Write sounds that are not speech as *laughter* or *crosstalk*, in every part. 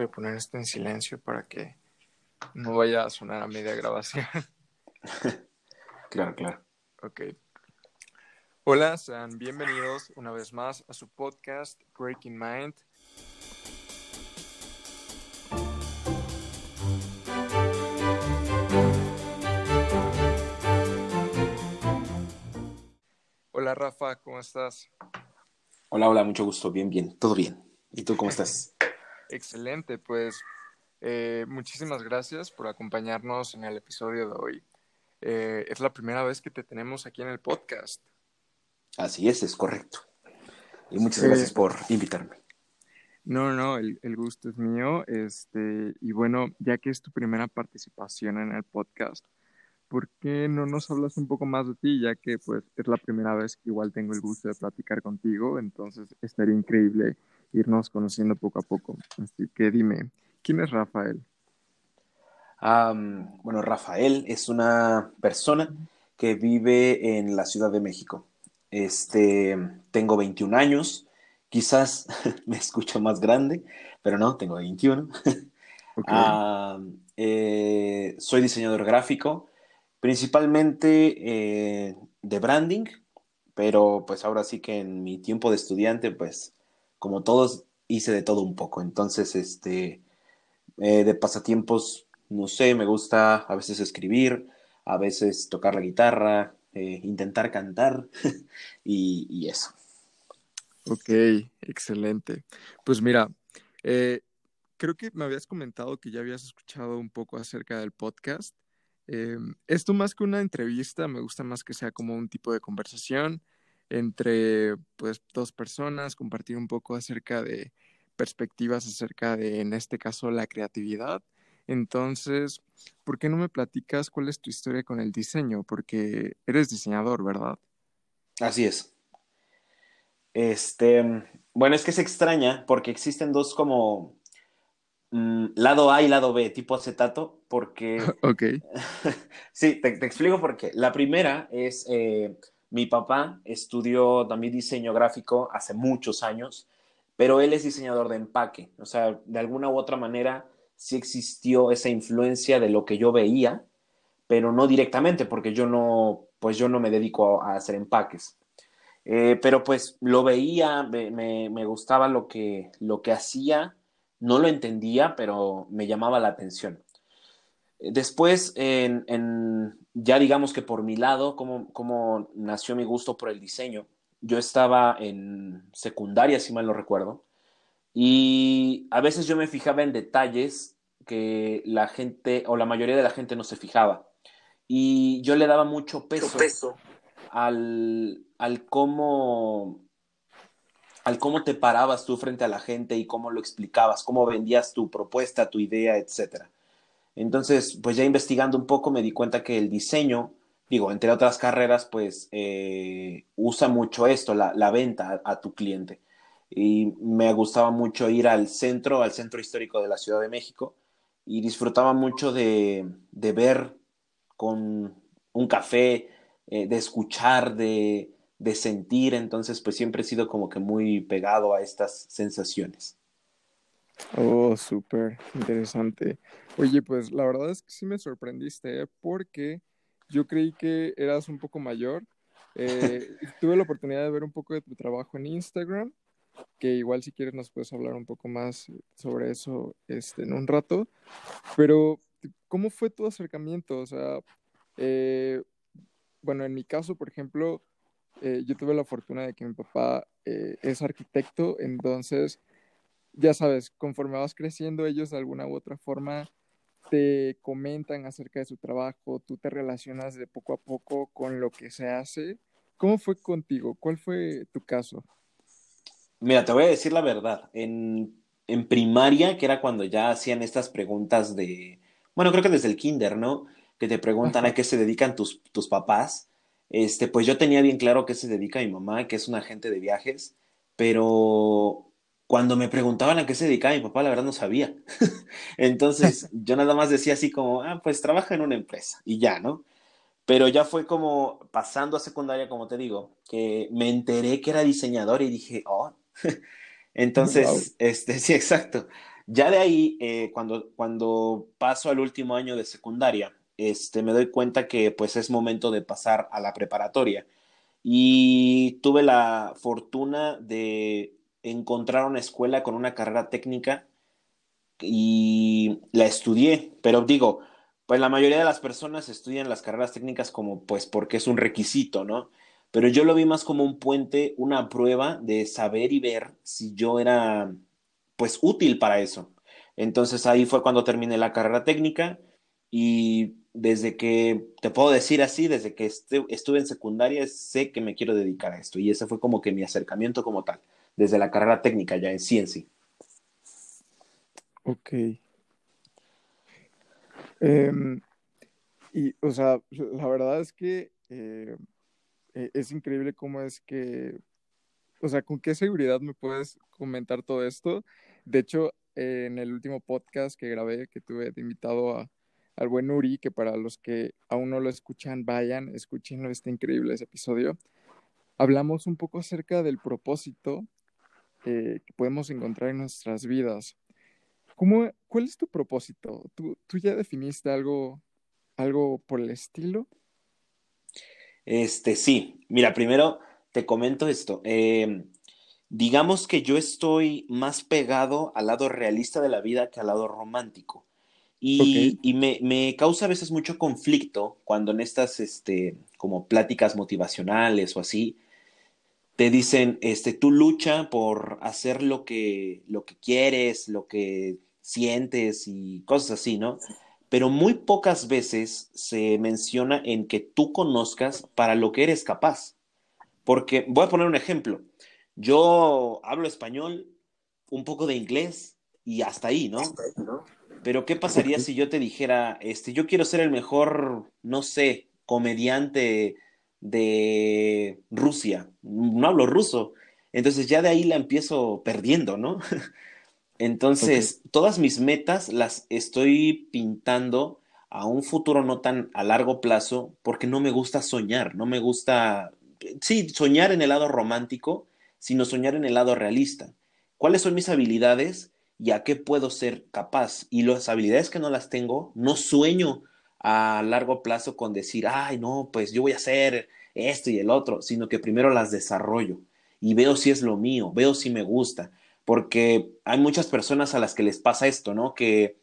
Voy a poner esto en silencio para que no vaya a sonar a media grabación. *laughs* claro, claro. Ok. Hola, sean bienvenidos una vez más a su podcast Breaking Mind. Hola Rafa, ¿cómo estás? Hola, hola, mucho gusto, bien, bien, todo bien. ¿Y tú cómo estás? Excelente, pues eh, muchísimas gracias por acompañarnos en el episodio de hoy. Eh, es la primera vez que te tenemos aquí en el podcast. Así es, es correcto. Y muchas gracias por invitarme. No, no, el, el, gusto es mío. Este, y bueno, ya que es tu primera participación en el podcast, ¿por qué no nos hablas un poco más de ti? Ya que pues es la primera vez que igual tengo el gusto de platicar contigo, entonces estaría increíble irnos conociendo poco a poco. Así que dime, ¿quién es Rafael? bueno, Rafael es una persona que vive en la Ciudad de México. Este, tengo 21 años, quizás *laughs* me escucho más grande, pero no, tengo 21. *laughs* Eh, soy diseñador gráfico, principalmente eh, de branding, pero pues ahora sí que en mi tiempo de estudiante, pues como todos, hice de todo un poco. Entonces, este, eh, de pasatiempos, no sé, me gusta a veces escribir, a veces tocar la guitarra, eh, intentar cantar *laughs* y, eso. Ok, excelente. Pues mira, eh, creo que me habías comentado que ya habías escuchado un poco acerca del podcast. esto más que una entrevista, me gusta más que sea como un tipo de conversación entre pues dos personas, compartir un poco acerca de perspectivas acerca de, en este caso, la creatividad. Entonces, ¿por qué no me platicas cuál es tu historia con el diseño? Porque eres diseñador, ¿verdad? Así es. Este, bueno, es que se extraña porque existen dos como mm, lado A y lado B, tipo acetato, porque... *laughs* ok. *laughs* sí, te, explico por qué. La primera es eh, mi papá estudió también diseño gráfico hace muchos años, pero él es diseñador de empaque. O sea, de alguna u otra manera sí existió esa influencia de lo que yo veía, pero no directamente, porque yo no, pues yo no me dedico a, hacer empaques. Eh, pero pues lo veía, me, gustaba lo que, lo que hacía, no lo entendía, pero me llamaba la atención. Después, en, ya digamos que por mi lado, cómo, nació mi gusto por el diseño. Yo estaba en secundaria, si mal no recuerdo, y a veces yo me fijaba en detalles que la gente o la mayoría de la gente no se fijaba. Y yo le daba mucho peso, peso. Al, al cómo al cómo te parabas tú frente a la gente y cómo lo explicabas, cómo vendías tu propuesta, tu idea, etcétera. Entonces, pues ya investigando un poco me di cuenta que el diseño, digo, entre otras carreras, pues eh, usa mucho esto, la, venta a, tu cliente. Y me gustaba mucho ir al centro, al centro histórico de la Ciudad de México, y disfrutaba mucho de, ver con un café, eh, de escuchar, de, de sentir. Entonces, pues siempre he sido como que muy pegado a estas sensaciones. Oh, súper interesante. Oye, pues la verdad es que sí me sorprendiste, ¿eh? porque yo creí que eras un poco mayor. Eh, *laughs* tuve la oportunidad de ver un poco de tu trabajo en Instagram, que igual si quieres nos puedes hablar un poco más sobre eso este, en un rato. Pero, ¿cómo fue tu acercamiento? O sea, eh, bueno, en mi caso, por ejemplo, yo tuve la fortuna de que mi papá es arquitecto, entonces ya sabes, conforme vas creciendo, ellos de alguna u otra forma te comentan acerca de su trabajo, tú te relacionas de poco a poco con lo que se hace. ¿Cómo fue contigo? ¿Cuál fue tu caso? Mira, te voy a decir la verdad. En, en primaria, que era cuando ya hacían estas preguntas de, bueno, creo que desde el kinder, ¿no? Que te preguntan a qué se dedican tus, tus papás. Este, pues yo tenía bien claro a qué se dedica mi mamá, que es una agente de viajes, pero cuando me preguntaban a qué se dedicaba mi papá, la verdad no sabía. *laughs* Entonces *laughs* yo nada más decía así como, ah, pues trabaja en una empresa y ya, ¿no? Pero ya fue como pasando a secundaria, como te digo, que me enteré que era diseñador y dije, oh. *laughs* Entonces, este, sí, exacto. Ya de ahí, eh, cuando, cuando paso al último año de secundaria, este, me doy cuenta que pues es momento de pasar a la preparatoria. Y tuve la fortuna de encontrar una escuela con una carrera técnica y la estudié, pero digo, pues la mayoría de las personas estudian las carreras técnicas como pues porque es un requisito, ¿no? Pero yo lo vi más como un puente, una prueba de saber y ver si yo era pues útil para eso. Entonces ahí fue cuando terminé la carrera técnica y desde que, te puedo decir así, desde que estuve en secundaria sé que me quiero dedicar a esto y ese fue como que mi acercamiento como tal, desde la carrera técnica ya en ciencia. Ok. Em, y, o sea, la verdad es que eh, e, es increíble cómo es que, o sea, con qué seguridad me puedes comentar todo esto. De hecho, en el último podcast que grabé, que tuve de invitado a, al buen Uri, que para los que aún no lo escuchan, vayan, escúchenlo, está increíble ese episodio. Hablamos un poco acerca del propósito eh, que podemos encontrar en nuestras vidas. ¿Cómo, ¿Cuál es tu propósito? ¿Tú, ¿Tú, ya definiste algo, algo por el estilo? Este, sí. Mira, primero te comento esto. Eh, digamos que yo estoy más pegado al lado realista de la vida que al lado romántico. Y, y me, me, causa a veces mucho conflicto cuando en estas, este, como pláticas motivacionales o así, te dicen, este, tú lucha por hacer lo que, lo que quieres, lo que sientes y cosas así, ¿no? Pero muy pocas veces se menciona en que tú conozcas para lo que eres capaz. Porque voy a poner un ejemplo. Yo hablo español, un poco de inglés y hasta ahí, ¿no? Pero ¿qué pasaría *laughs* si yo te dijera, este, yo quiero ser el mejor, no sé, comediante de Rusia? No hablo ruso. Entonces ya de ahí la empiezo perdiendo, ¿no? *laughs* Entonces, todas mis metas las estoy pintando a un futuro no tan a largo plazo porque no me gusta soñar, no me gusta, sí, soñar en el lado romántico, sino soñar en el lado realista. ¿Cuáles son mis habilidades y a qué puedo ser capaz? Y las habilidades que no las tengo, no sueño a largo plazo con decir, ay, no, pues yo voy a hacer esto y el otro, sino que primero las desarrollo y veo si es lo mío, veo si me gusta porque hay muchas personas a las que les pasa esto, ¿no? Que,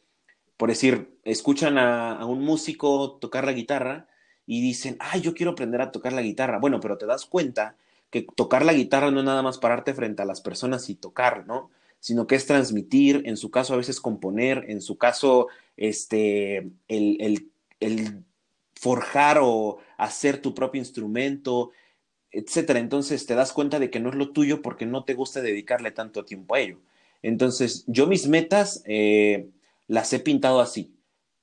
por decir, escuchan a, un músico tocar la guitarra y dicen, ay, yo quiero aprender a tocar la guitarra. Bueno, pero te das cuenta que tocar la guitarra no es nada más pararte frente a las personas y tocar, ¿no? Sino que es transmitir, en su caso a veces componer, en su caso, este, el, el forjar o hacer tu propio instrumento, etcétera. Entonces te das cuenta de que no es lo tuyo porque no te gusta dedicarle tanto tiempo a ello. Entonces, yo mis metas eh, las he pintado así,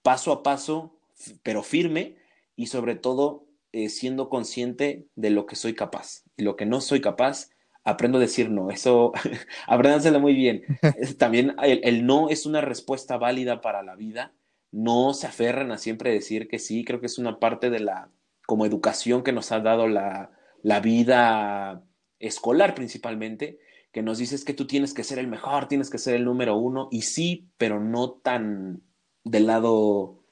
paso a paso, pero firme y sobre todo eh, siendo consciente de lo que soy capaz. Y lo que no soy capaz, aprendo a decir no. Eso, *laughs* apréndanselo muy bien. *laughs* También el, el, no es una respuesta válida para la vida. No se aferran a siempre decir que sí. Creo que es una parte de la como educación que nos ha dado la, la vida escolar principalmente, que nos dices que tú tienes que ser el mejor, tienes que ser el número uno, y sí, pero no tan del lado,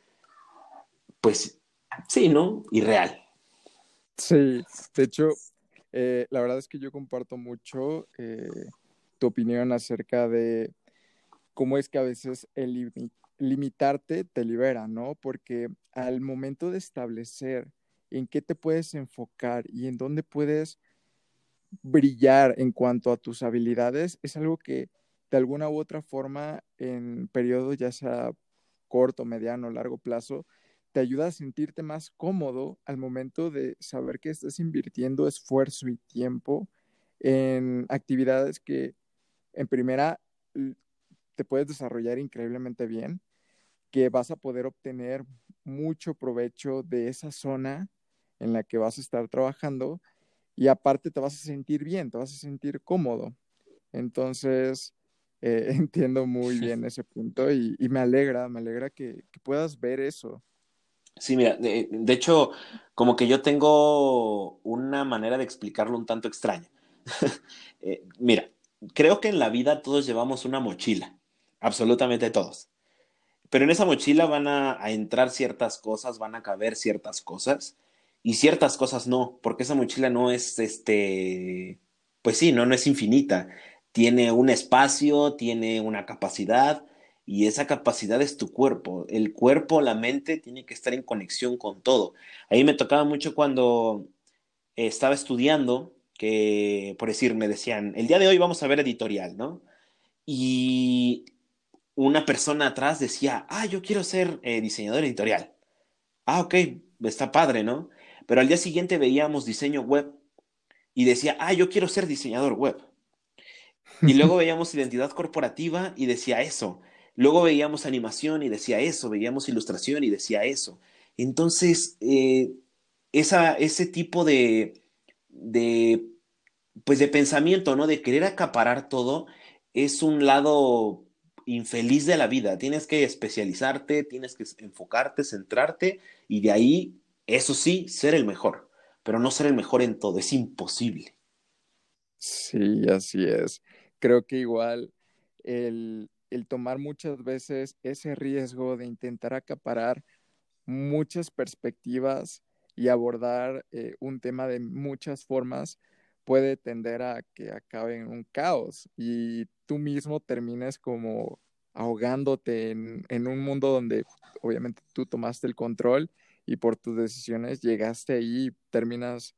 pues sí, ¿no? Irreal. Sí, de hecho, eh, la verdad es que yo comparto mucho eh, tu opinión acerca de cómo es que a veces el limitarte te libera, ¿no? Porque al momento de establecer en qué te puedes enfocar y en dónde puedes brillar en cuanto a tus habilidades, es algo que de alguna u otra forma en periodo ya sea corto, mediano, largo plazo, te ayuda a sentirte más cómodo al momento de saber que estás invirtiendo esfuerzo y tiempo en actividades que en primera te puedes desarrollar increíblemente bien, que vas a poder obtener mucho provecho de esa zona en la que vas a estar trabajando y aparte te vas a sentir bien, te vas a sentir cómodo. Entonces, eh, *laughs* entiendo muy bien ese punto y, me alegra, me alegra que, puedas ver eso. Sí, mira, de, hecho, como que yo tengo una manera de explicarlo un tanto extraña. *laughs* Eh, mira, creo que en la vida todos llevamos una mochila. absolutamente todos. Pero en esa mochila van a, entrar ciertas cosas, van a caber ciertas cosas y ciertas cosas no, porque esa mochila no es, este, pues sí, no, no es infinita. Tiene un espacio, tiene una capacidad y esa capacidad es tu cuerpo. El cuerpo, la mente, tiene que estar en conexión con todo. Ahí me tocaba mucho cuando estaba estudiando, que por decir, me decían, el día de hoy vamos a ver editorial, ¿no? Y una persona atrás decía, ah, yo quiero ser eh, diseñador editorial. Ah, ok, está padre, ¿no? Pero al día siguiente veíamos diseño web y decía, ah, yo quiero ser diseñador web. *laughs* Y luego veíamos identidad corporativa y decía eso. Luego veíamos animación y decía eso. Veíamos ilustración y decía eso. Entonces, eh, esa, ese tipo de, de, pues de pensamiento, ¿no? De querer acaparar todo, es un lado infeliz de la vida. Tienes que especializarte, tienes que enfocarte, centrarte y de ahí, eso sí, ser el mejor, pero no ser el mejor en todo, es imposible. Sí, así es. Creo que igual el, el tomar muchas veces ese riesgo de intentar acaparar muchas perspectivas y abordar eh, un tema de muchas formas puede tender a que acabe en un caos y tú mismo termines como ahogándote en, en, un mundo donde obviamente tú tomaste el control y por tus decisiones llegaste ahí y terminas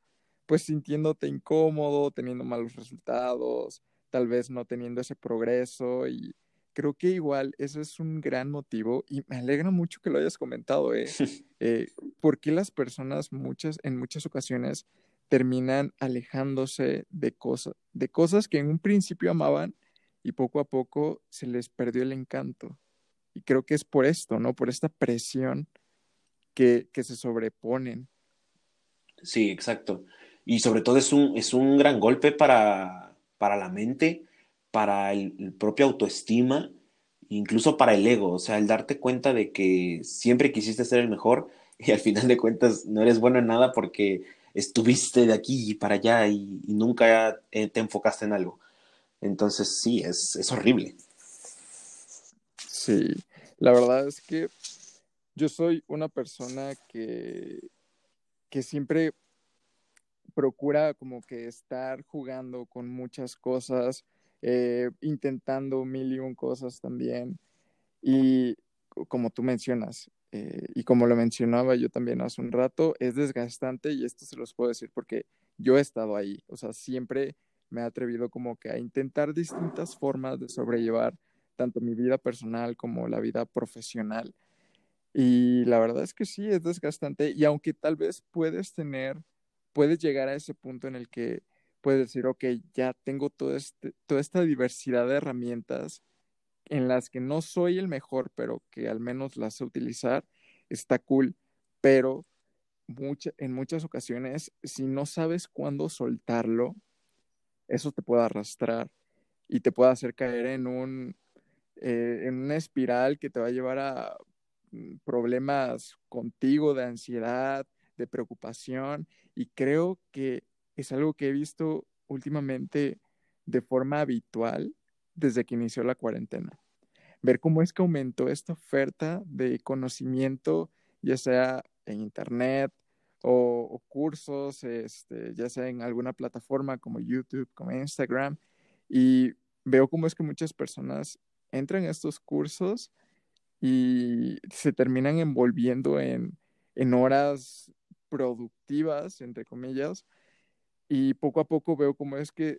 pues sintiéndote incómodo, teniendo malos resultados, tal vez no teniendo ese progreso y creo que igual eso es un gran motivo y me alegra mucho que lo hayas comentado, ¿eh? *laughs* eh ¿Por qué las personas muchas, en muchas ocasiones terminan alejándose de cosas, de cosas que en un principio amaban y poco a poco se les perdió el encanto. Y creo que es por esto, ¿no? Por esta presión que, que se sobreponen. Sí, exacto. Y sobre todo es un, es un gran golpe para, para la mente, para el, el propio autoestima, incluso para el ego. O sea, el darte cuenta de que siempre quisiste ser el mejor y al final de cuentas no eres bueno en nada porque estuviste de aquí para allá y, nunca eh, te enfocaste en algo. Entonces sí, es, es horrible. Sí, la verdad es que yo soy una persona que, que siempre procura como que estar jugando con muchas cosas, eh, intentando mil y un cosas también. Y como tú mencionas, eh, y como lo mencionaba yo también hace un rato, es desgastante y esto se los puedo decir porque yo he estado ahí, o sea, siempre me he atrevido como que a intentar distintas formas de sobrellevar tanto mi vida personal como la vida profesional. Y la verdad es que sí, es desgastante y aunque tal vez puedes tener, puedes llegar a ese punto en el que puedes decir, ok, ya tengo este, toda esta diversidad de herramientas en las que no soy el mejor, pero que al menos las sé utilizar, está cool, pero en muchas ocasiones, si no sabes cuándo soltarlo, eso te puede arrastrar y te puede hacer caer en un eh, en una espiral que te va a llevar a mm, problemas contigo de ansiedad, de preocupación y creo que es algo que he visto últimamente de forma habitual desde que inició la cuarentena. Ver cómo es que aumentó esta oferta de conocimiento, ya sea en Internet o, cursos, este, ya sea en alguna plataforma como YouTube, como Instagram, y veo cómo es que muchas personas entran a estos cursos y se terminan envolviendo en, en horas productivas, entre comillas, y poco a poco veo cómo es que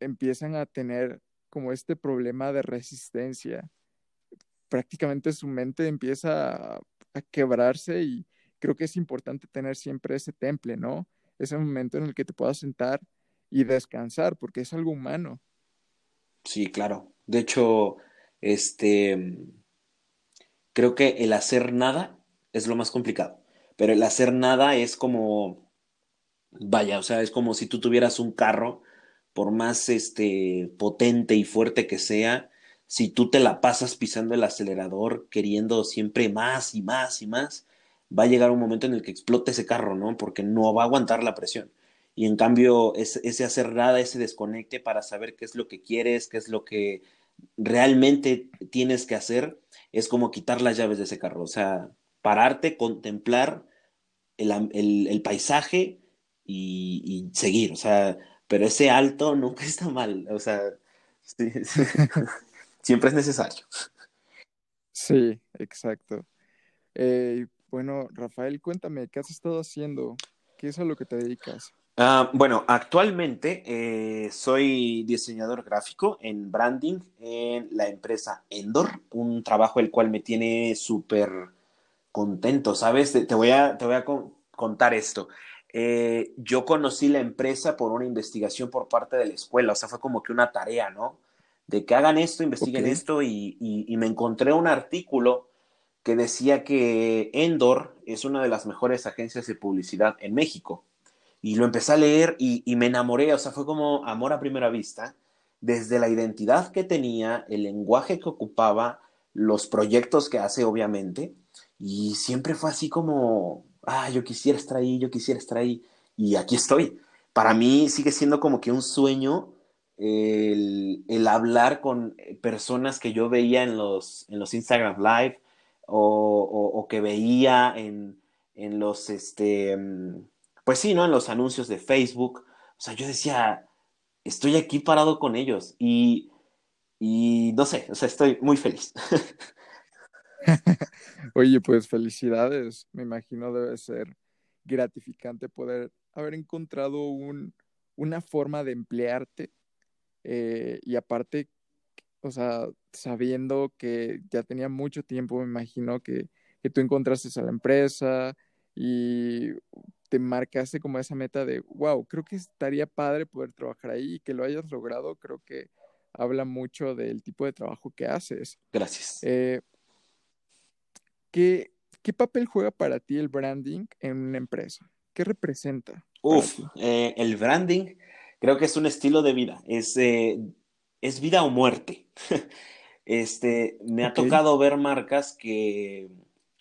empiezan a tener como este problema de resistencia. Prácticamente su mente empieza a, quebrarse y creo que es importante tener siempre ese temple, ¿no? Ese momento en el que te puedas sentar y descansar, porque es algo humano. Sí, claro. De hecho, este, creo que el hacer nada es lo más complicado, pero el hacer nada es como, vaya, o sea, es como si tú tuvieras un carro por más este, potente y fuerte que sea, si tú te la pasas pisando el acelerador, queriendo siempre más y más y más, va a llegar un momento en el que explote ese carro, ¿no? Porque no va a aguantar la presión. Y en cambio, ese hacer nada, ese desconecte para saber qué es lo que quieres, qué es lo que realmente tienes que hacer es como quitar las llaves de ese carro, o sea, pararte, contemplar el, paisaje y, seguir, o sea, pero ese alto nunca *laughs* está mal, o sea, *laughs* siempre es necesario. Sí, exacto. Eh, bueno, Rafael, cuéntame, ¿qué has estado haciendo? ¿Qué es a lo que te dedicas? Ah, bueno, actualmente eh, soy diseñador gráfico en branding en la empresa Endor, un trabajo el cual me tiene súper contento, ¿sabes? Te, voy a, te voy a contar esto. Eh, yo conocí la empresa por una investigación por parte de la escuela, o sea, fue como que una tarea, ¿no? De que hagan esto, investiguen esto y, y me encontré un artículo que decía que Endor es una de las mejores agencias de publicidad en México. Y lo empecé a leer y, me enamoré, o sea, fue como amor a primera vista, desde la identidad que tenía, el lenguaje que ocupaba, los proyectos que hace, obviamente, y siempre fue así como, ah, yo quisiera estar ahí, yo quisiera estar ahí, y aquí estoy. Para mí sigue siendo como que un sueño el, el hablar con personas que yo veía en los, en los Instagram Live, o, que veía en, los, este, pues sí, ¿no? En los anuncios de Facebook. O sea, yo decía, estoy aquí parado con ellos y, y no sé, o sea, estoy muy feliz. *laughs* Oye, pues felicidades. Me imagino debe ser gratificante poder haber encontrado un, una forma de emplearte eh, y aparte o sea, sabiendo que ya tenía mucho tiempo, me imagino que, que tú encontraste a la empresa y te marcaste como esa meta de, wow, creo que estaría padre poder trabajar ahí y que lo hayas logrado, creo que habla mucho del tipo de trabajo que haces. Gracias. Eh, ¿qué, ¿Qué papel juega para ti el branding en una empresa? ¿Qué representa? Uf, eh, el branding creo que es un estilo de vida, es, eh, es vida o muerte. *laughs* este, me ha tocado ver marcas que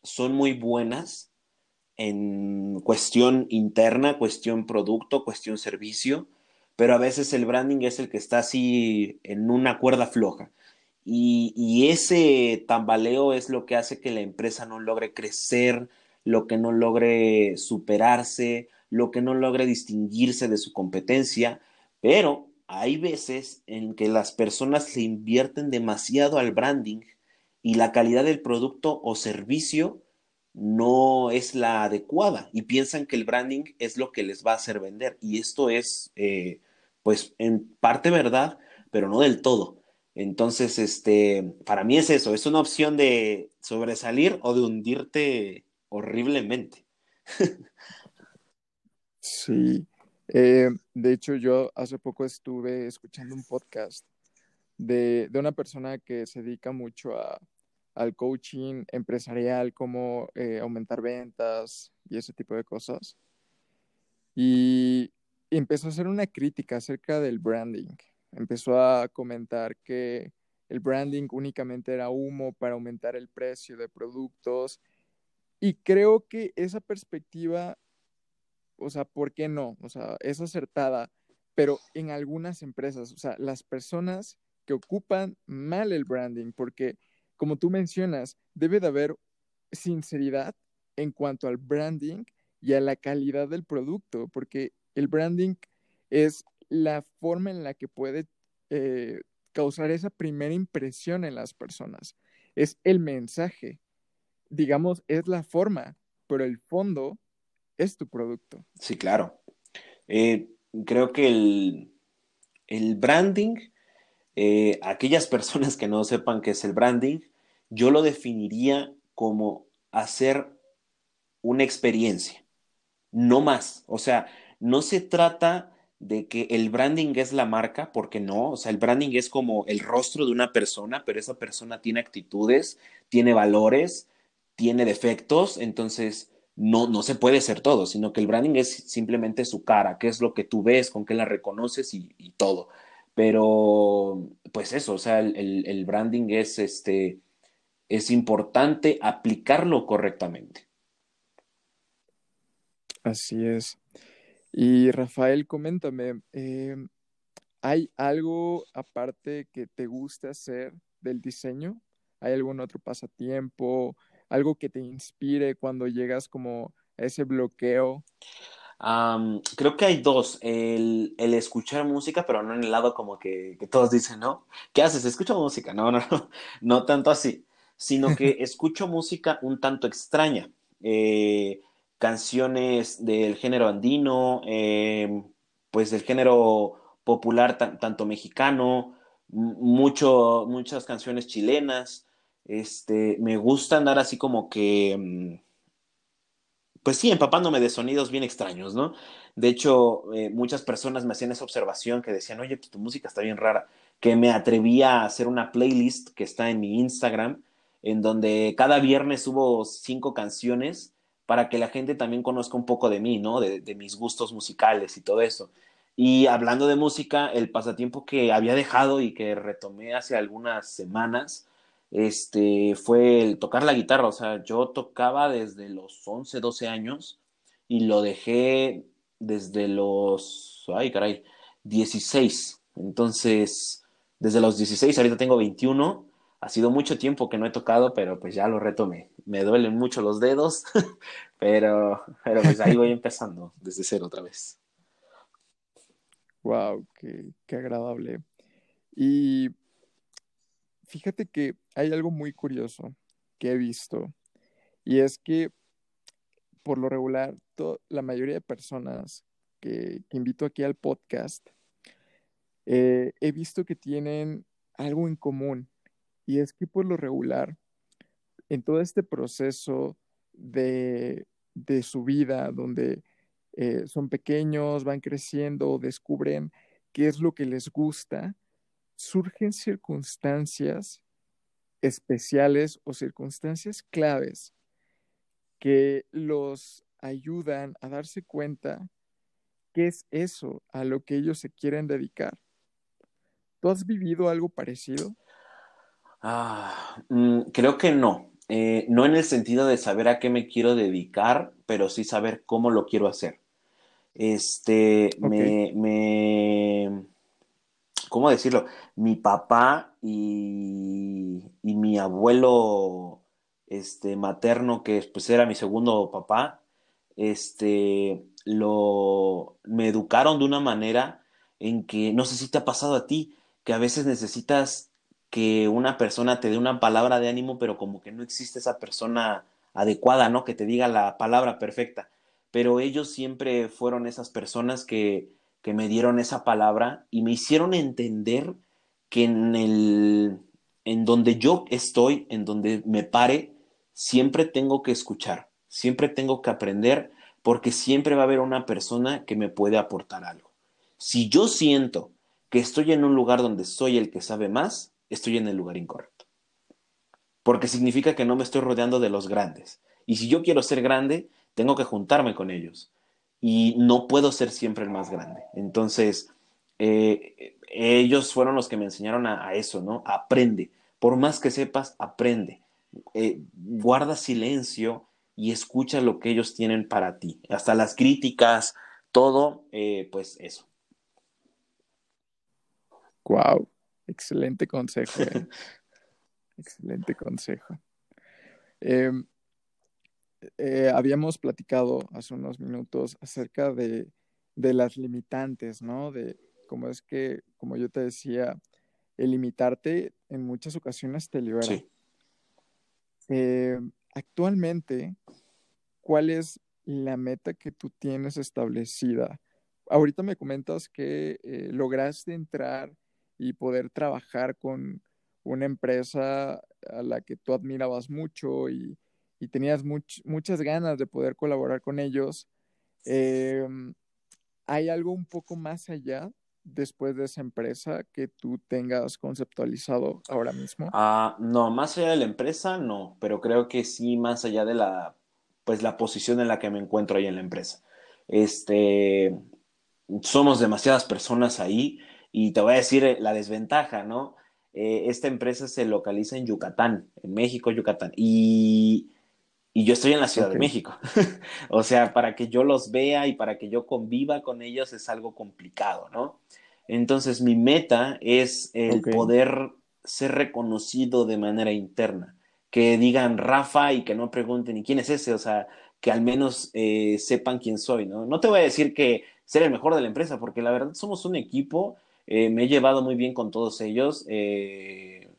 son muy buenas en cuestión interna, cuestión producto, cuestión servicio, pero a veces el branding es el que está así en una cuerda floja. Y, ese tambaleo es lo que hace que la empresa no logre crecer, lo que no logre superarse, lo que no logre distinguirse de su competencia, pero hay veces en que las personas se invierten demasiado al branding y la calidad del producto o servicio no es la adecuada y piensan que el branding es lo que les va a hacer vender. Y esto es, eh, pues, en parte verdad, pero no del todo. Entonces, este, para mí es eso, es una opción de sobresalir o de hundirte horriblemente. *laughs* Sí, eh, de hecho, yo hace poco estuve escuchando un podcast de, una persona que se dedica mucho al coaching empresarial, cómo eh, aumentar ventas y ese tipo de cosas. Y empezó a hacer una crítica acerca del branding. Empezó a comentar que el branding únicamente era humo para aumentar el precio de productos. Y creo que esa perspectiva o sea, ¿por qué no? O sea, es acertada, pero en algunas empresas, o sea, las personas que ocupan mal el branding, porque como tú mencionas, debe de haber sinceridad en cuanto al branding y a la calidad del producto, porque el branding es la forma en la que puede eh, causar esa primera impresión en las personas. Es el mensaje, digamos, es la forma, pero el fondo es tu producto. Sí, claro. Eh, creo que el, el branding, eh, aquellas personas que no sepan qué es el branding, yo lo definiría como hacer una experiencia, no más. O sea, no se trata de que el branding es la marca, porque no, o sea, el branding es como el rostro de una persona, pero esa persona tiene actitudes, tiene valores, tiene defectos, entonces no, no se puede ser todo, sino que el branding es simplemente su cara, qué es lo que tú ves, con qué la reconoces y, todo. Pero, pues eso, o sea, el, branding es, este, es importante aplicarlo correctamente. Así es. Y Rafael, coméntame, eh, ¿hay algo aparte que te guste hacer del diseño? ¿Hay algún otro pasatiempo? ¿Algo que te inspire cuando llegas como a ese bloqueo? creo que hay dos. El, escuchar música, pero no en el lado como que, todos dicen, ¿no? ¿Qué haces? Escucho música. No, no, no, no tanto así, sino que *laughs* escucho música un tanto extraña. Eh, canciones del género andino, em, pues del género popular tanto mexicano, mucho, muchas canciones chilenas. Este, me gusta andar así como que mm, pues sí, empapándome de sonidos bien extraños, ¿no? De hecho, eh, muchas personas me hacían esa observación que decían, oye, tu música está bien rara, que me atrevía a hacer una playlist que está en mi Instagram, en donde cada viernes subo cinco canciones para que la gente también conozca un poco de mí, ¿no? De, mis gustos musicales y todo eso. Y hablando de música, el pasatiempo que había dejado y que retomé hace algunas semanas este, fue el tocar la guitarra. O sea, yo tocaba desde los 11, 12 años y lo dejé desde los, ay caray, 16. Entonces, desde los 16, ahorita tengo 21. Ha sido mucho tiempo que no he tocado, pero pues ya lo retomé. Me duelen mucho los dedos, *laughs* pero, pero pues ahí voy empezando desde cero otra vez. Wow, qué, qué agradable. Y fíjate que hay algo muy curioso que he visto y es que por lo regular la mayoría de personas que, invito aquí al podcast eh, he visto que tienen algo en común y es que por lo regular en todo este proceso de, su vida donde eh, son pequeños, van creciendo, descubren qué es lo que les gusta, surgen circunstancias especiales o circunstancias claves que los ayudan a darse cuenta qué es eso a lo que ellos se quieren dedicar. ¿Tú has vivido algo parecido? Ah, mm, creo que no. Eh, no en el sentido de saber a qué me quiero dedicar, pero sí saber cómo lo quiero hacer. Este, me, me, ¿cómo decirlo? Mi papá y, mi abuelo este, materno, que pues era mi segundo papá, este, lo, me educaron de una manera en que, no sé si te ha pasado a ti, que a veces necesitas que una persona te dé una palabra de ánimo, pero como que no existe esa persona adecuada, ¿no? Que te diga la palabra perfecta. Pero ellos siempre fueron esas personas que que me dieron esa palabra y me hicieron entender que en el en donde yo estoy, en donde me pare, siempre tengo que escuchar, siempre tengo que aprender, porque siempre va a haber una persona que me puede aportar algo. Si yo siento que estoy en un lugar donde soy el que sabe más, estoy en el lugar incorrecto. Porque significa que no me estoy rodeando de los grandes. Y si yo quiero ser grande, tengo que juntarme con ellos y no puedo ser siempre el más grande. Entonces, eh, ellos fueron los que me enseñaron a, eso, ¿no? Aprende. Por más que sepas, aprende. Eh, guarda silencio y escucha lo que ellos tienen para ti. Hasta las críticas, todo, eh, pues eso. Wow, excelente consejo. *laughs* excelente consejo. Em, eh, habíamos platicado hace unos minutos acerca de, las limitantes, ¿no? De cómo es que, como yo te decía, el limitarte en muchas ocasiones te libera. Sí. Eh, actualmente, ¿cuál es la meta que tú tienes establecida? Ahorita me comentas que eh, lograste entrar y poder trabajar con una empresa a la que tú admirabas mucho y, y tenías muchas ganas de poder colaborar con ellos. Em, ¿Hay algo un poco más allá después de esa empresa que tú tengas conceptualizado ahora mismo? Ah, no, más allá de la empresa, no, pero creo que sí más allá de la, pues la posición en la que me encuentro ahí en la empresa. Este, somos demasiadas personas ahí y te voy a decir eh, la desventaja, ¿no? Eh, esta empresa se localiza en Yucatán, en México, Yucatán, y y yo estoy en la Ciudad de México. *laughs* o sea, para que yo los vea y para que yo conviva con ellos es algo complicado, ¿no? Entonces mi meta es el poder ser reconocido de manera interna. Que digan Rafa y que no pregunten, ¿y quién es ese? O sea, que al menos eh, sepan quién soy, ¿no? No te voy a decir que ser el mejor de la empresa, porque la verdad somos un equipo, eh, me he llevado muy bien con todos ellos. Eh,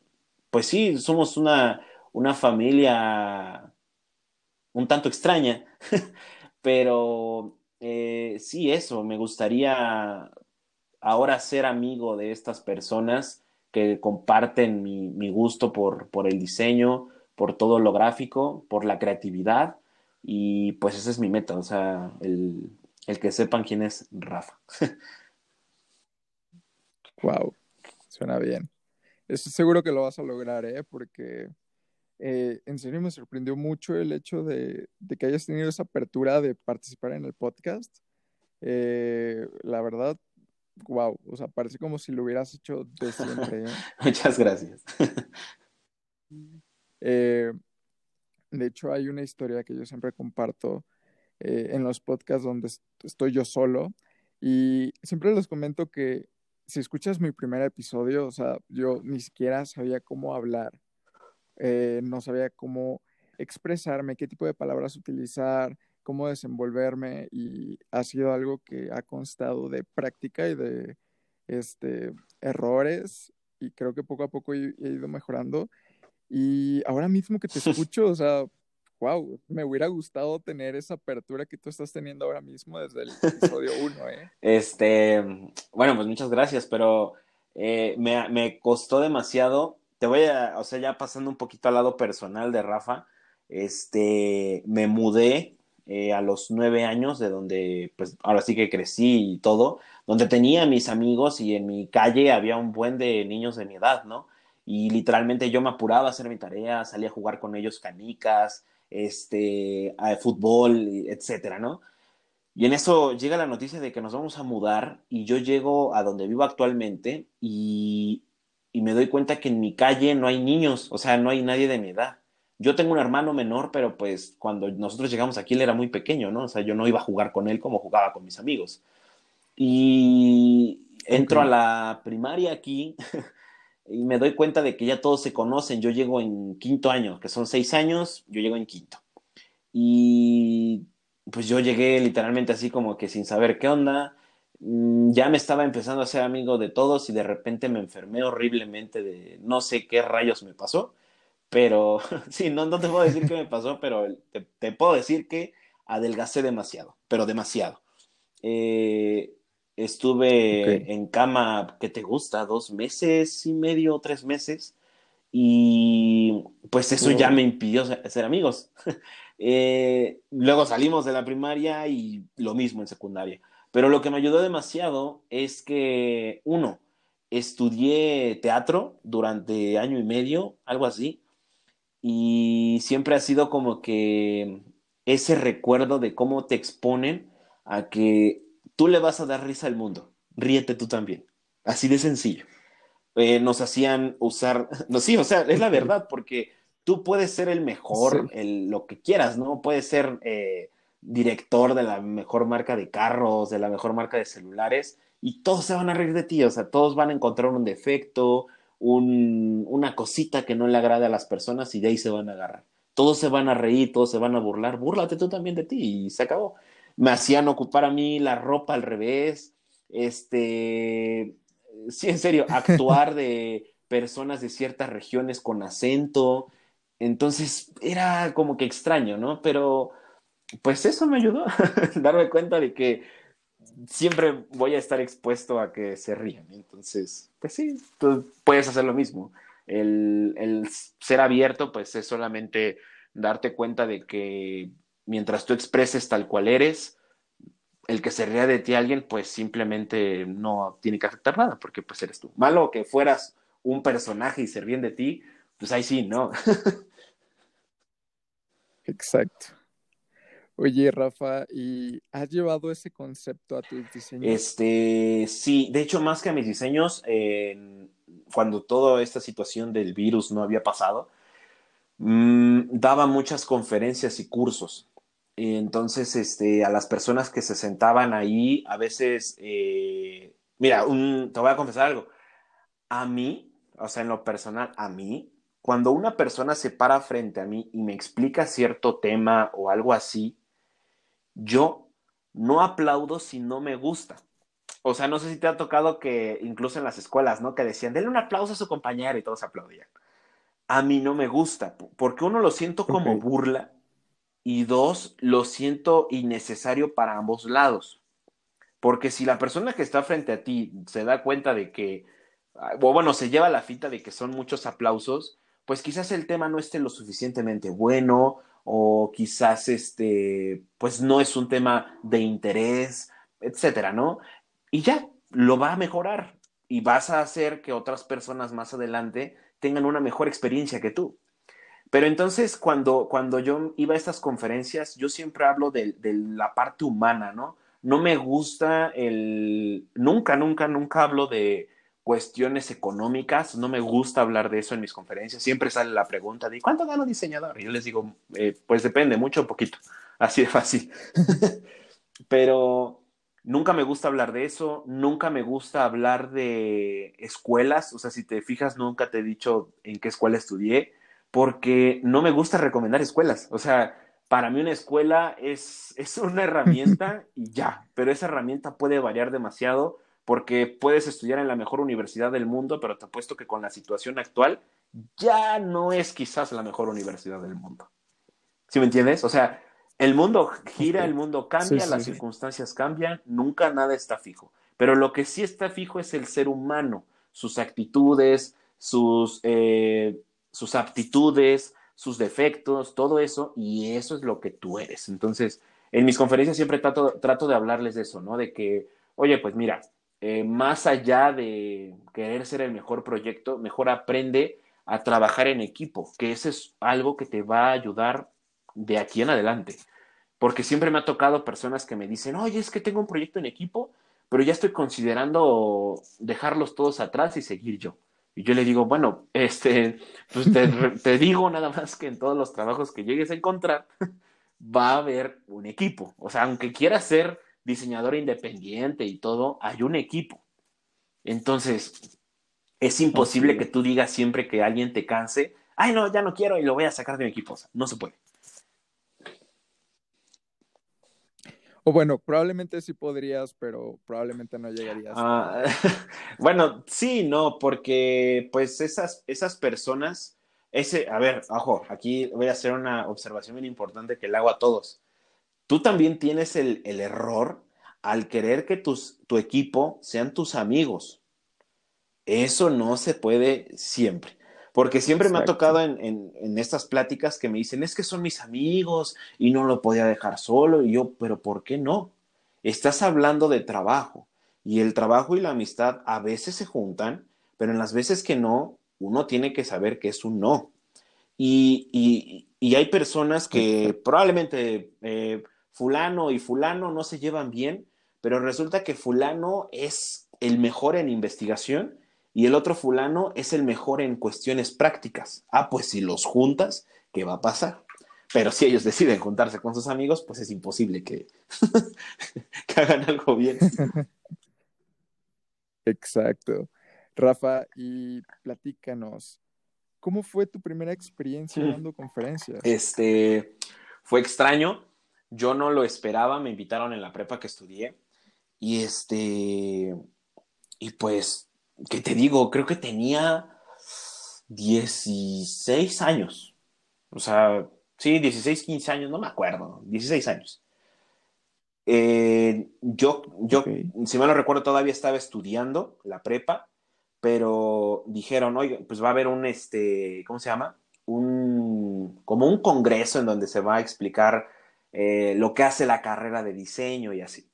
pues sí, somos una, una familia un tanto extraña, *laughs* pero sí, eso, me gustaría ahora ser amigo de estas personas que comparten mi, gusto por, por, el diseño, por todo lo gráfico, por la creatividad. Y pues esa es mi meta, o sea, el, que sepan quién es Rafa. *laughs* wow, suena bien. Estoy seguro que lo vas a lograr, ¿eh? Porque eh, en serio me sorprendió mucho el hecho de, que hayas tenido esa apertura de participar en el podcast. Eh, la verdad, wow, o sea, parece como si lo hubieras hecho de siempre. ¿eh? *laughs* Muchas gracias. De hecho, hay una historia que yo siempre comparto en los podcasts donde estoy yo solo y siempre les comento que si escuchas mi primer episodio, o sea, yo ni siquiera sabía cómo hablar, no sabía cómo expresarme, qué tipo de palabras utilizar, cómo desenvolverme y ha sido algo que ha constado de práctica y de este, errores y creo que poco a poco he, ido mejorando. Y ahora mismo que te *laughs* escucho, o sea, wow, me hubiera gustado tener esa apertura que tú estás teniendo ahora mismo desde el episodio *laughs* 1, ¿eh? Este, bueno, pues muchas gracias, pero eh, me, me, costó demasiado. Te voy a, o sea, ya pasando un poquito al lado personal de Rafa, este, me mudé eh, a los nueve años, de donde, pues ahora sí que crecí y todo, donde tenía mis amigos y en mi calle había un buen de niños de mi edad, ¿no? Y literalmente yo me apuraba a hacer mi tarea, salía a jugar con ellos canicas, este, a fútbol, etcétera, ¿no? Y en eso llega la noticia de que nos vamos a mudar y yo llego a donde vivo actualmente y, y me doy cuenta que en mi calle no hay niños, o sea, no hay nadie de mi edad. Yo tengo un hermano menor, pero pues cuando nosotros llegamos aquí él era muy pequeño, ¿no? O sea, yo no iba a jugar con él como jugaba con mis amigos. Y entro a la primaria aquí *laughs* y me doy cuenta de que ya todos se conocen. Yo llego en quinto año, que son seis años, yo llego en quinto. Y pues yo llegué literalmente así como que sin saber qué onda. Mm, ya me estaba empezando a ser amigo de todos y de repente me enfermé horriblemente de no sé qué rayos me pasó pero *laughs* sí, no, no te puedo decir qué me pasó, pero te, puedo decir que adelgacé demasiado, pero demasiado. Eh, estuve en cama, ¿qué te gusta? Dos meses y medio, tres meses. Y pues eso ya me impidió ser amigos. *laughs* Eh, luego salimos de la primaria y lo mismo en secundaria. Pero lo que me ayudó demasiado es que, uno, estudié teatro durante año y medio, algo así, y siempre ha sido como que ese recuerdo de cómo te exponen a que tú le vas a dar risa al mundo, ríete tú también, así de sencillo. Eh, nos hacían usar, *laughs* no, sí, o sea, es la verdad, porque tú puedes ser el mejor, el, lo que quieras, ¿no? Puedes ser eh, director de la mejor marca de carros, de la mejor marca de celulares, y todos se van a reír de ti, o sea, todos van a encontrar un defecto, una cosita que no le agrade a las personas y de ahí se van a agarrar. Todos se van a reír, todos se van a burlar, búrlate tú también de ti y se acabó. Me hacían ocupar a mí la ropa al revés, este, sí, en serio, *laughs* actuar de personas de ciertas regiones con acento. Entonces era como que extraño, ¿no? Pero pues eso me ayudó a *laughs* darme cuenta de que siempre voy a estar expuesto a que se rían. Entonces, pues sí, tú puedes hacer lo mismo. El, ser abierto, pues es solamente darte cuenta de que mientras tú expreses tal cual eres, el que se ría de ti alguien, pues simplemente no tiene que afectar nada, porque pues eres tú. Malo que fueras un personaje y se ríen de ti, pues ahí sí, ¿no? *laughs* Exacto. Oye, Rafa, ¿y has llevado ese concepto a tus diseños? Este, sí, de hecho, más que a mis diseños, cuando toda esta situación del virus no había pasado, mm, daba muchas conferencias y cursos. Y entonces, este, a las personas que se sentaban ahí, a veces eh, mira, te voy a confesar algo. A mí, o sea, en lo personal, a mí, cuando una persona se para frente a mí y me explica cierto tema o algo así, yo no aplaudo si no me gusta. O sea, no sé si te ha tocado que incluso en las escuelas, ¿no? Que decían, denle un aplauso a su compañero y todos aplaudían. A mí no me gusta, porque uno lo siento como burla y dos, lo siento innecesario para ambos lados. Porque si la persona que está frente a ti se da cuenta de que, ah, o bueno, se lleva la fita de que son muchos aplausos, pues quizás el tema no esté lo suficientemente bueno o quizás este, pues no es un tema de interés, etcétera, ¿no? Y ya, lo va a mejorar y vas a hacer que otras personas más adelante tengan una mejor experiencia que tú. Pero entonces, cuando, cuando yo iba a estas conferencias, yo siempre hablo de, de, la parte humana, ¿no? No me gusta el... Nunca, nunca, nunca hablo de cuestiones económicas, no me gusta hablar de eso en mis conferencias. Siempre sale la pregunta de ¿cuánto gana diseñador? Y yo les digo, eh, pues depende, mucho o poquito, *laughs* así de fácil. *laughs* Pero nunca me gusta hablar de eso, nunca me gusta hablar de escuelas, o sea, si te fijas, nunca te he dicho en qué escuela estudié porque no me gusta recomendar escuelas. O sea, para mí una escuela es, *laughs* es una herramienta y ya, pero esa herramienta puede variar demasiado porque puedes estudiar en la mejor universidad del mundo, pero te apuesto que con la situación actual ya no es quizás la mejor universidad del mundo. ¿Sí me entiendes? O sea, el mundo gira, el mundo cambia, las circunstancias cambian, nunca nada está fijo. Pero lo que sí está fijo es el ser humano, sus actitudes, sus eh, sus aptitudes, sus defectos, todo eso, y eso es lo que tú eres. Entonces, en mis conferencias siempre trato, de hablarles de eso, ¿no? De que, oye, pues mira, eh, más allá de querer ser el mejor proyecto, mejor aprende a trabajar en equipo, que eso es algo que te va a ayudar de aquí en adelante. Porque siempre me ha tocado personas que me dicen, oye, es que tengo un proyecto en equipo, pero ya estoy considerando dejarlos todos atrás y seguir yo. Y yo le digo, bueno, este, pues te, digo nada más que en todos los trabajos que llegues a encontrar, va a haber un equipo. O sea, aunque quieras ser diseñador independiente y todo, hay un equipo. Entonces, es imposible que tú digas siempre que alguien te canse, ay, no, ya no quiero y lo voy a sacar de mi equipo. O sea, no se puede. O bueno, probablemente sí podrías, pero probablemente no llegarías. Ah, *laughs* bueno, sí, no, porque pues esas, esas personas, ese, a ver, ojo, aquí voy a hacer una observación bien importante que le hago a todos. Tú también tienes el, el error al querer que tus, tu equipo sean tus amigos. Eso no se puede siempre. Porque siempre me ha tocado en, estas pláticas que me dicen, es que son mis amigos y no lo podía dejar solo. Y yo, pero ¿por qué no? Estás hablando de trabajo y el trabajo y la amistad a veces se juntan, pero en las veces que no, uno tiene que saber que es un no. Y, hay personas que probablemente eh, fulano y fulano no se llevan bien, pero resulta que fulano es el mejor en investigación y el otro fulano es el mejor en cuestiones prácticas. Ah, pues si los juntas, ¿qué va a pasar? Pero si ellos deciden juntarse con sus amigos, pues es imposible que, *laughs* que hagan algo bien. *laughs* Exacto. Rafa, y platícanos, ¿cómo fue tu primera experiencia mm. dando conferencias? Este, fue extraño, yo no lo esperaba, me invitaron en la prepa que estudié y este, y pues que te digo, creo que tenía 16 años. O sea, sí, 16, 15 años, no me acuerdo, 16 años. Eh, yo, yo si me lo recuerdo, todavía estaba estudiando la prepa, pero dijeron, oye, pues va a haber un, este, ¿cómo se llama? Un, como un congreso en donde se va a explicar eh, lo que hace la carrera de diseño y así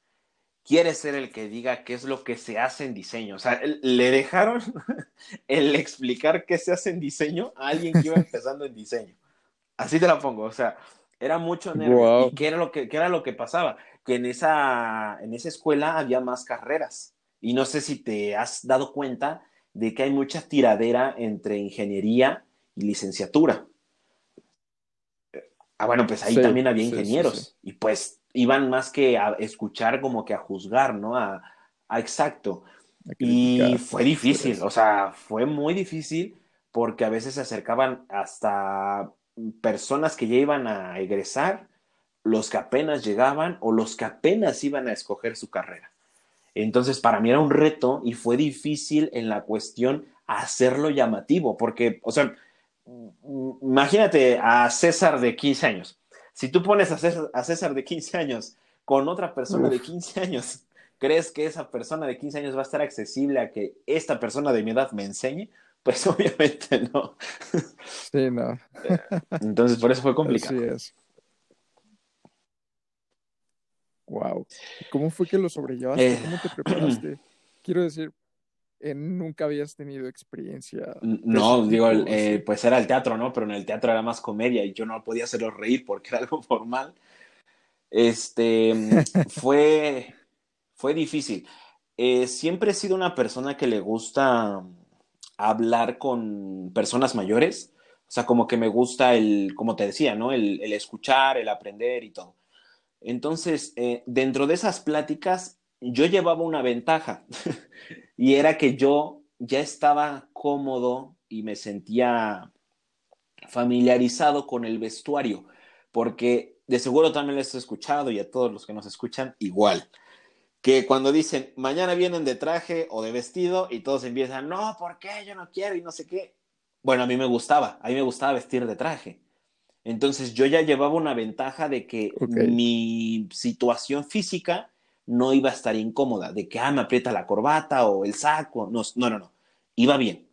quiere ser el que diga qué es lo que se hace en diseño. O sea, le dejaron *laughs* el explicar qué se hace en diseño a alguien que iba empezando en diseño. Así te la pongo. O sea, era mucho nervio. ¿Y qué era, lo que, qué era lo que pasaba? Que en esa, en esa escuela había más carreras. Y no sé si te has dado cuenta de que hay mucha tiradera entre ingeniería y licenciatura. Ah, bueno, pues ahí también había ingenieros. y pues iban más que a escuchar como que a juzgar, ¿no? A, exacto. Y fue difícil, o sea, fue muy difícil porque a veces se acercaban hasta personas que ya iban a egresar, los que apenas llegaban o los que apenas iban a escoger su carrera. Entonces, para mí era un reto y fue difícil en la cuestión hacerlo llamativo, porque, o sea, imagínate a César de 15 años. Si tú pones a César, de 15 años con otra persona de 15 años, *laughs* ¿crees que esa persona de 15 años va a estar accesible a que esta persona de mi edad me enseñe? *laughs* Pues obviamente no. Sí, no. *laughs* Entonces, por eso fue complicado. Así es. Wow. ¿Cómo fue que lo sobrellevaste? Eh, ¿Cómo te *clears throat* preparaste? Quiero decir, eh, nunca habías tenido experiencia. No, digo, eh, pues era el teatro, ¿no? Pero en el teatro era más comedia y yo no podía hacerlo reír porque era algo *laughs* formal. Este, fue, fue difícil. siempre he sido una persona que le gusta hablar con personas mayores. O sea, como que me gusta el, como te decía, ¿no? El, el escuchar, el aprender y todo. Entonces, eh, dentro de esas pláticas, yo llevaba una ventaja *laughs* y era que yo ya estaba cómodo y me sentía familiarizado con el vestuario, porque de seguro también les he escuchado y a todos los que nos escuchan igual, que cuando dicen mañana vienen de traje o de vestido y todos empiezan, no, ¿por qué? Yo no quiero y no sé qué. Bueno, a mí me gustaba, a mí me gustaba vestir de traje. Entonces yo ya llevaba una ventaja de que mi situación física no iba a estar incómoda, de que, ah, me aprieta la corbata o el saco. No, no, no, no. Iba bien.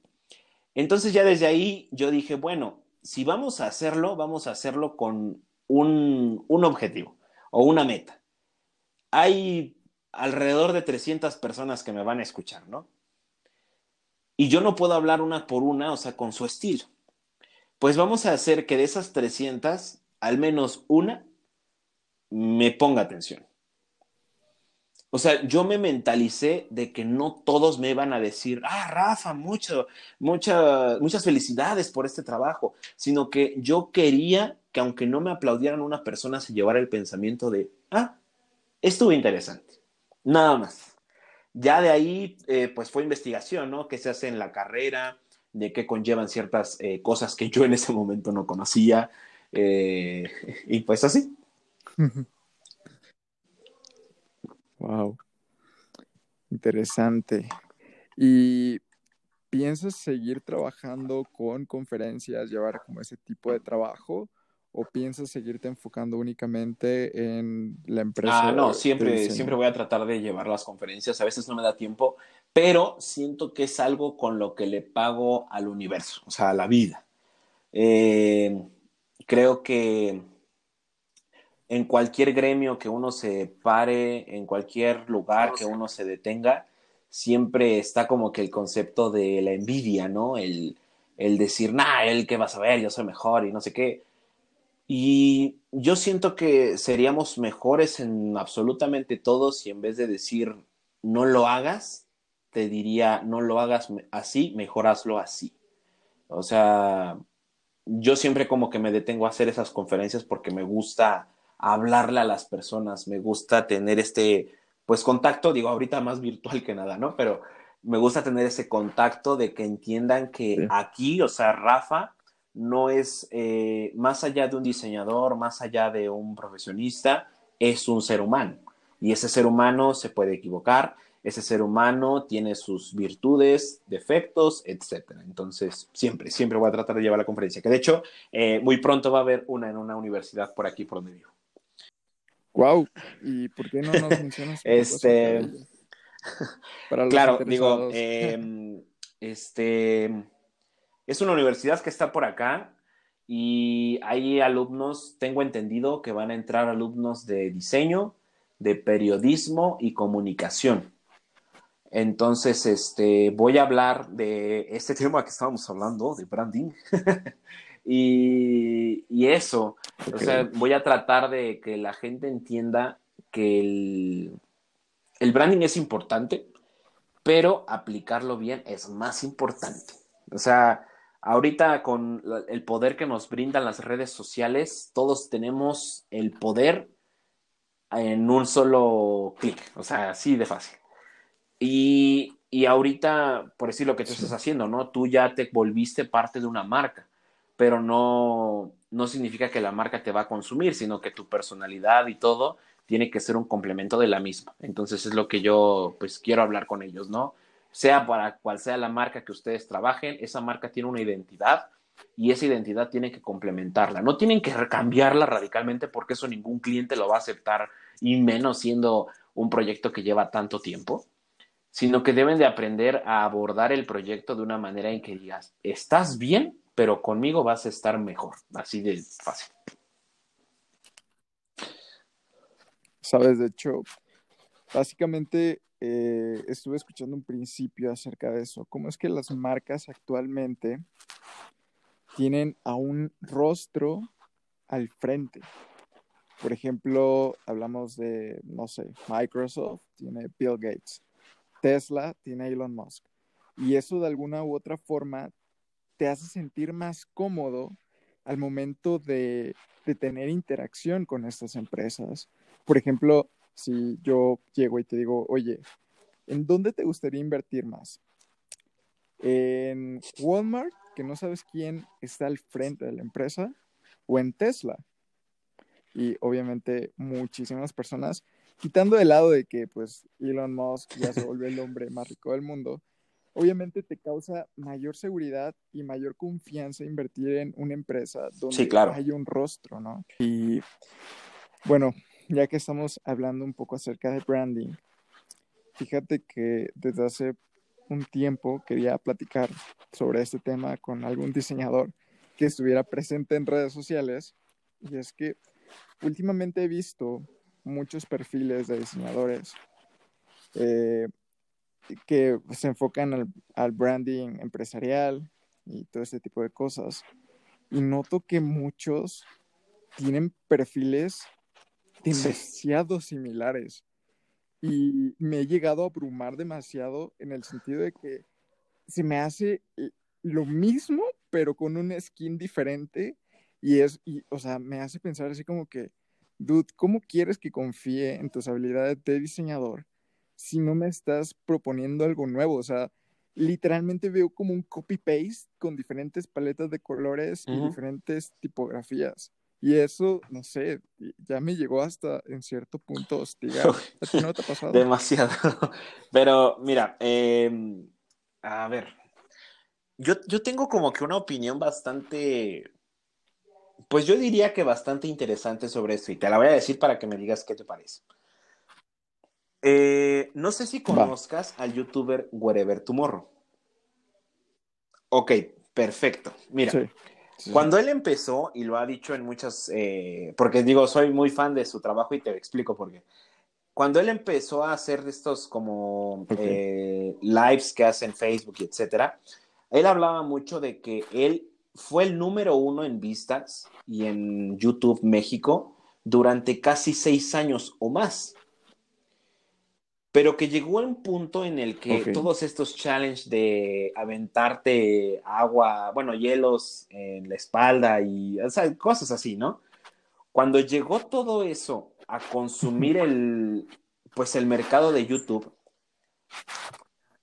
Entonces ya desde ahí yo dije, bueno, si vamos a hacerlo, vamos a hacerlo con un, un objetivo o una meta. Hay alrededor de 300 personas que me van a escuchar, ¿no? Y yo no puedo hablar una por una, o sea, con su estilo. Pues vamos a hacer que de esas 300, al menos una me ponga atención. O sea, yo me mentalicé de que no todos me iban a decir, ah, Rafa, mucho, muchas felicidades por este trabajo, sino que yo quería que aunque no me aplaudieran, una persona se llevara el pensamiento de, ah, estuvo interesante. Nada más. Ya de ahí, eh, pues fue investigación, ¿no? ¿Qué se hace en la carrera? de qué conllevan ciertas eh, cosas que yo en ese momento no conocía. Eh, y pues así. Wow. Interesante. ¿Y piensas seguir trabajando con conferencias, llevar como ese tipo de trabajo? ¿O piensas seguirte enfocando únicamente en la empresa? Ah, no, siempre, siempre voy a tratar de llevar las conferencias. A veces no me da tiempo, pero siento que es algo con lo que le pago al universo, o sea, a la vida. Eh, creo que en cualquier gremio que uno se pare, en cualquier lugar que uno se detenga, siempre está como que el concepto de la envidia, ¿no? El, el decir, nah, él qué vas a ver, yo soy mejor y no sé qué. Y yo siento que seríamos mejores en absolutamente todos si en vez de decir no lo hagas, te diría no lo hagas así, mejor hazlo así. O sea, yo siempre como que me detengo a hacer esas conferencias porque me gusta hablarle a las personas, me gusta tener este, pues contacto, digo ahorita más virtual que nada, ¿no? Pero me gusta tener ese contacto de que entiendan que aquí, o sea, Rafa no es eh, más allá de un diseñador, más allá de un profesionista, es un ser humano. Y ese ser humano se puede equivocar, ese ser humano tiene sus virtudes, defectos, etc. Entonces, siempre, siempre voy a tratar de llevar la conferencia. Que de hecho, eh, muy pronto va a haber una en una universidad por aquí, por donde vivo. Wow, *laughs* ¿y por qué no nos mencionas? este, claro, digo, em, este es una universidad que está por acá y hay alumnos, tengo entendido que van a entrar alumnos de diseño, de periodismo y comunicación. Entonces, este, voy a hablar de este *laughs* tema que estábamos hablando, de branding. Y, eso, o sea, voy a tratar de que la gente entienda que el, el branding es importante, pero aplicarlo bien es más importante. O sea, Ahorita con el poder que nos brindan las redes sociales, todos tenemos el poder en un solo clic, o sea, así de fácil. Y y ahorita, por decir lo que tú estás haciendo, ¿no? Tú ya te volviste parte de una marca, pero no, no significa que la marca te va a consumir, sino que tu personalidad y todo tiene que ser un complemento de la misma. Entonces es lo que yo pues quiero hablar con ellos, ¿no? Sea para cual sea la marca que ustedes trabajen, esa marca tiene una identidad y esa identidad tiene que complementarla. No tienen que cambiarla radicalmente porque eso ningún cliente lo va a aceptar y menos siendo un proyecto que lleva tanto tiempo, sino que deben de aprender a abordar el proyecto de una manera en que digas, estás bien, pero conmigo vas a estar mejor. Así de fácil. Sabes, de hecho, básicamente eh, estuve escuchando un principio acerca de eso. ¿Cómo es que las marcas actualmente tienen a un rostro al frente? Por ejemplo, hablamos de, no sé, Microsoft tiene Bill Gates, Tesla tiene Elon Musk. Y eso de alguna u otra forma te hace sentir más cómodo al momento de, tener interacción con estas empresas por ejemplo, si yo llego y te digo, oye, ¿en dónde te gustaría invertir más? ¿En Walmart, que no sabes quién está al frente de la empresa? ¿O en Tesla? Y obviamente muchísimas personas, quitando de lado de que pues Elon Musk ya se volvió el hombre más rico del mundo, obviamente te causa mayor seguridad y mayor confianza invertir en una empresa donde hay un rostro, ¿no? Y bueno, ya que estamos hablando un poco acerca de branding, fíjate que desde hace un tiempo quería platicar sobre este tema con algún diseñador que estuviera presente en redes sociales. Y es que últimamente he visto muchos perfiles de diseñadores eh, que se enfocan al, al, branding empresarial y todo este tipo de cosas. Y noto que muchos tienen perfiles demasiado similares. Y me he llegado a abrumar demasiado en el sentido de que se me hace eh, lo mismo, pero con un skin diferente. Y es, y, o sea, me hace pensar así como que, dude, ¿cómo quieres que confíe en tus habilidades de diseñador si no me estás proponiendo algo nuevo? O sea, literalmente veo como un copy-paste con diferentes paletas de colores y diferentes tipografías. Y eso, no sé, ya me llegó hasta en cierto punto hostigar. *laughs* ¿A ti no te ha pasado? Demasiado. *laughs* Pero mira, em, a ver, yo, yo tengo como que una opinión bastante, pues yo diría que bastante interesante sobre esto y te la voy a decir para que me digas qué te parece. Eh, no sé si conozcas al youtuber Wherever Tomorrow. Ok, perfecto. Mira, cuando él empezó, y lo ha dicho en muchas, eh, porque digo, soy muy fan de su trabajo y te explico por qué. Cuando él empezó a hacer estos como eh, lives que hace en Facebook y etcétera, él hablaba mucho de que él fue el número uno en vistas y en YouTube México durante casi seis años o más pero que llegó a un punto en el que todos estos challenges de aventarte agua, bueno, hielos en la espalda y cosas así, ¿no? Cuando llegó todo eso a consumir *laughs* el, pues el mercado de YouTube,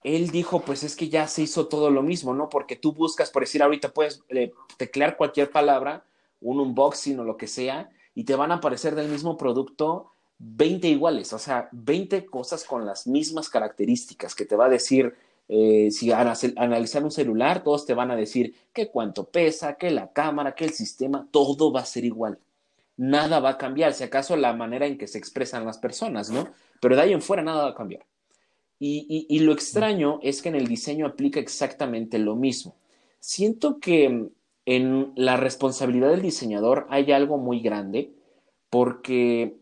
él dijo, pues es que ya se hizo todo lo mismo, ¿no? Porque tú buscas, por decir ahorita, puedes eh, teclear cualquier palabra, un unboxing o lo que sea, y te van a aparecer del mismo producto 20 iguales, o sea, 20 cosas con las mismas características que te va a decir, eh, si analizar un celular, todos te van a decir que cuánto pesa, que la cámara, que el sistema, todo va a ser igual. Nada va a cambiar, si acaso la manera en que se expresan las personas, ¿no? Pero de ahí en fuera nada va a cambiar. y lo extraño es que en el diseño aplica exactamente lo mismo. Siento que en la responsabilidad del diseñador hay algo muy grande porque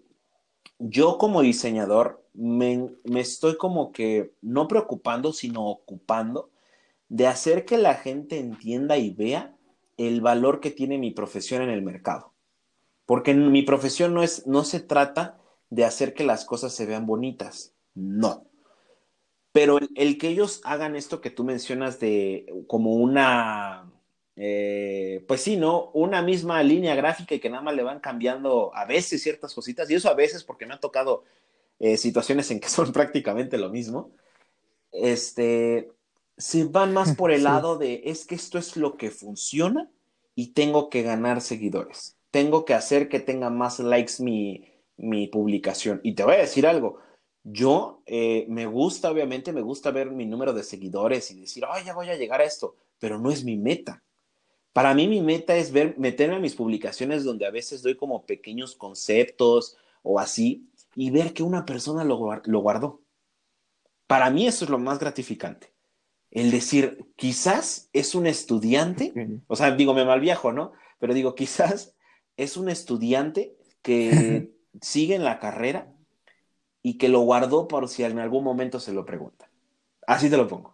yo como diseñador me, estoy como que no preocupando, sino ocupando de hacer que la gente entienda y vea el valor que tiene mi profesión en el mercado. Porque mi profesión no, es, no se trata de hacer que las cosas se vean bonitas, no. Pero el que ellos hagan esto que tú mencionas de como una eh, pues sí, ¿no? Una misma línea gráfica y que nada más le van cambiando a veces ciertas cositas, y eso a veces porque me han tocado eh, situaciones en que *laughs* son prácticamente lo mismo. este, se van más por el *laughs* lado de, es que esto es lo que funciona y tengo que ganar seguidores. Tengo que hacer que tenga más likes mi, mi publicación. Y te voy a decir algo, yo eh, me gusta, obviamente, me gusta ver mi número de seguidores y decir, oh, ya voy a llegar a esto, pero no es mi meta. Para mí mi meta es ver, meterme en mis publicaciones donde a veces doy como pequeños conceptos o así y ver que una persona lo, lo guardó. Para mí eso es lo más gratificante. El decir, quizás es un estudiante, o sea, digo, me malviajo, ¿no? Pero digo, *laughs* quizás es un estudiante que *laughs* sigue en la carrera y que lo guardó por si en algún momento se lo pregunta. Así te lo pongo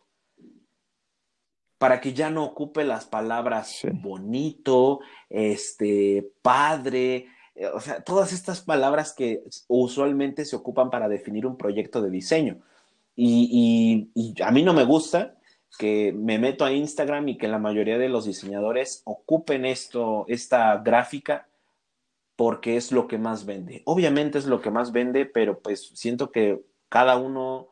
para que ya no ocupe las palabras bonito, este, padre, eh, o sea, todas estas palabras que usualmente se ocupan para definir un proyecto de diseño. Y, a mí no me gusta que me meto a Instagram y que la mayoría de los diseñadores ocupen esto, esta gráfica porque es lo que más vende. Obviamente es lo que más vende, pero pues siento que cada uno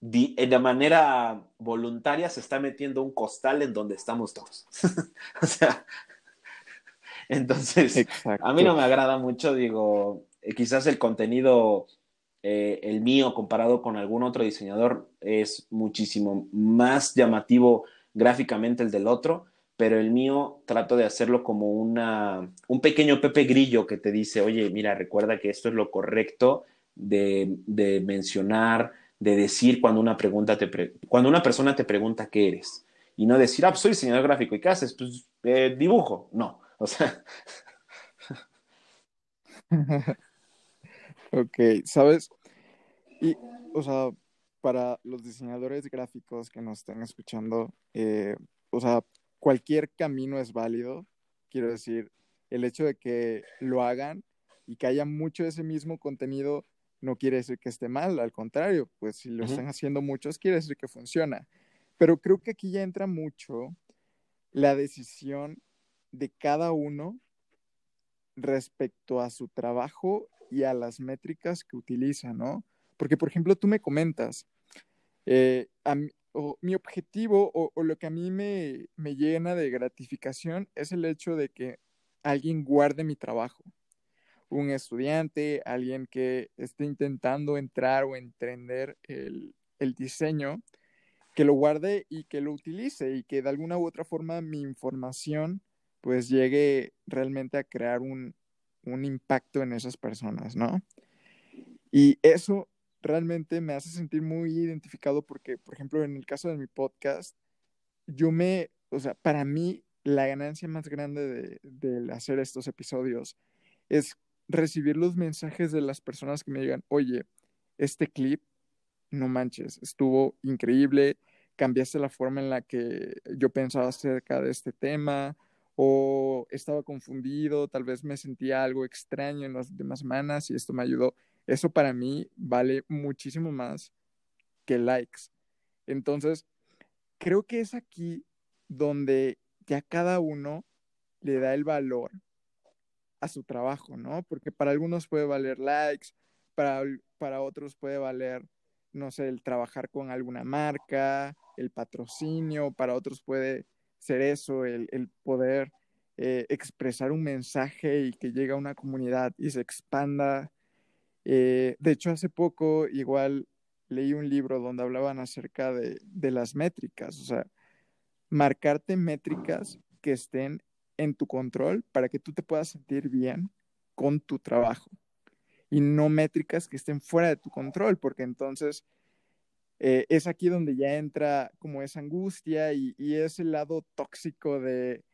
de manera voluntaria se está metiendo un costal en donde estamos todos. *laughs* o sea, entonces, a mí no me agrada mucho, digo, eh, quizás el contenido, eh, el mío comparado con algún otro diseñador, es muchísimo más llamativo gráficamente el del otro, pero el mío trato de hacerlo como una, un pequeño Pepe Grillo que te dice, oye, mira, recuerda que esto es lo correcto de, de mencionar, de decir cuando una, pregunta te cuando una persona te pregunta qué eres y no decir, ah, pues soy diseñador gráfico y qué haces, pues eh, dibujo. No, o sea. *laughs* ok, ¿sabes? Y, o sea, para los diseñadores gráficos que nos estén escuchando, eh, o sea, cualquier camino es válido. Quiero decir, el hecho de que lo hagan y que haya mucho de ese mismo contenido no quiere decir que esté mal, al contrario, pues si lo están haciendo muchos, quiere decir que funciona. Pero creo que aquí ya entra mucho la decisión de cada uno respecto a su trabajo y a las métricas que utiliza, ¿no? Porque, por ejemplo, tú me comentas, eh, mi objetivo o, o, lo que a mí me, me llena de gratificación es el hecho de que alguien guarde mi trabajo un estudiante, alguien que esté intentando entrar o entender el, diseño, que lo guarde y que lo utilice y que de alguna u otra forma mi información pues llegue realmente a crear un, un impacto en esas personas, ¿no? Y eso realmente me hace sentir muy identificado porque, por ejemplo, en el caso de mi podcast, yo me, o sea, para mí la ganancia más grande de, de hacer estos episodios es recibir los mensajes de las personas que me digan, oye, este clip, no manches, estuvo increíble, cambiaste la forma en la que yo pensaba acerca de este tema, o estaba confundido, tal vez me sentía algo extraño en las demás semanas y esto me ayudó. Eso para mí vale muchísimo más que likes. Entonces, creo que es aquí donde ya cada uno le da el valor a su trabajo, ¿no? Porque para algunos puede valer likes, para, para otros puede valer, no sé, el trabajar con alguna marca, el patrocinio, para otros puede ser eso, el, poder eh, expresar un mensaje y que llegue a una comunidad y se expanda. Eh, de hecho, hace poco igual leí un libro donde hablaban acerca de, de las métricas, o sea, marcarte métricas que estén en tu control para que tú te puedas sentir bien con tu trabajo y no métricas que estén fuera de tu control, porque entonces eh, es aquí donde ya entra como esa angustia y, y es el lado tóxico de,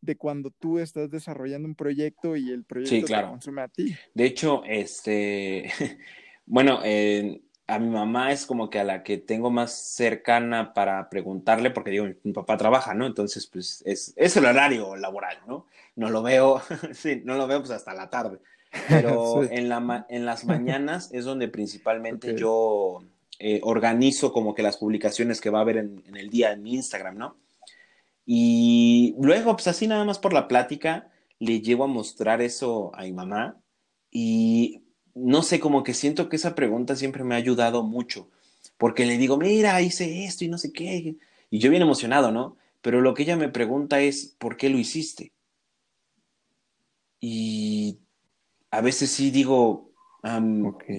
de, cuando tú estás desarrollando un proyecto y el proyecto te consume a ti. De hecho, este, *laughs* bueno, eh, a mi mamá es como que a la que tengo más cercana para preguntarle, porque digo, mi, papá trabaja, ¿no? Entonces, pues es, es, el horario laboral, ¿no? No lo veo, *laughs* sí, no lo veo pues hasta la tarde. *laughs* Pero en, la, en las mañanas es donde principalmente yo eh, organizo como que las publicaciones que va a haber en, en, el día en mi Instagram, ¿no? Y luego, pues así nada más por la plática, le llevo a mostrar eso a mi mamá y no sé, como que siento que esa pregunta siempre me ha ayudado mucho, porque le digo, mira, hice esto y no sé qué. Y yo bien emocionado, ¿no? Pero lo que ella me pregunta es, ¿por qué lo hiciste? Y a veces sí digo,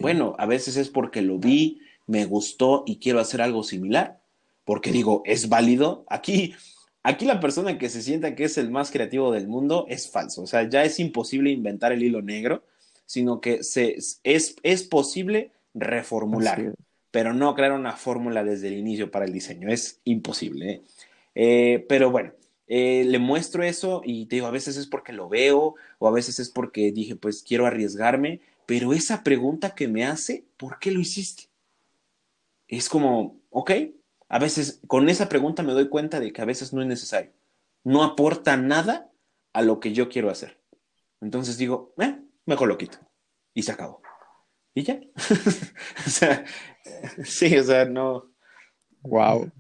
bueno, a veces es porque lo vi, me gustó y quiero hacer algo similar, porque digo, es válido. Aquí, aquí la persona que se sienta que es el más creativo del mundo es falso, o sea, ya es imposible inventar el hilo negro, sino que se, es, es posible reformular, pero no crear una fórmula desde el inicio para el diseño, es imposible. ¿eh? Eh, pero bueno, eh, le muestro eso y te digo, a veces es porque lo veo o a veces es porque dije, pues quiero arriesgarme, pero esa pregunta que me hace, ¿por qué lo hiciste? Es como, ok, a veces con esa pregunta me doy cuenta de que a veces no es necesario, no aporta nada a lo que yo quiero hacer. Entonces digo, eh, mejor lo quito y se acabó. Y ya. *laughs* o sea, sí, o sea, no. Wow.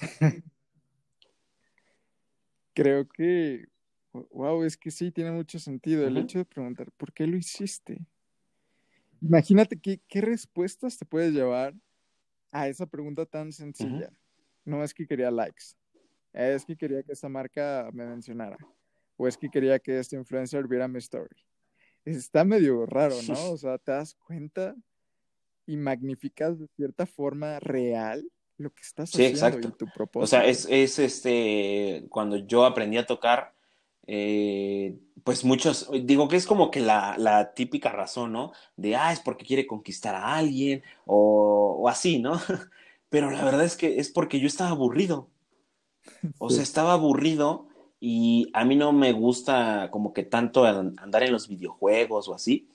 *laughs* creo que, wow, es que sí, tiene mucho sentido el hecho de preguntar, ¿por qué lo hiciste? Imagínate qué, qué respuestas te puedes llevar a esa pregunta tan sencilla. No es que quería likes, es que quería que esta marca me mencionara, o es que quería que este influencer viera mi story. Está medio raro, ¿no? *laughs* O sea, te das cuenta y magnificas de cierta forma real lo que estás sí, exacto. tu propósito. O sea, es, es, este, cuando yo aprendí a tocar, eh, pues muchos, digo que es como que la, la, típica razón, ¿no? De, ah, es porque quiere conquistar a alguien o, o así, ¿no? *laughs* Pero la verdad es que es porque yo estaba aburrido. O sea, estaba aburrido y a mí no me gusta como que tanto andar en los videojuegos o así.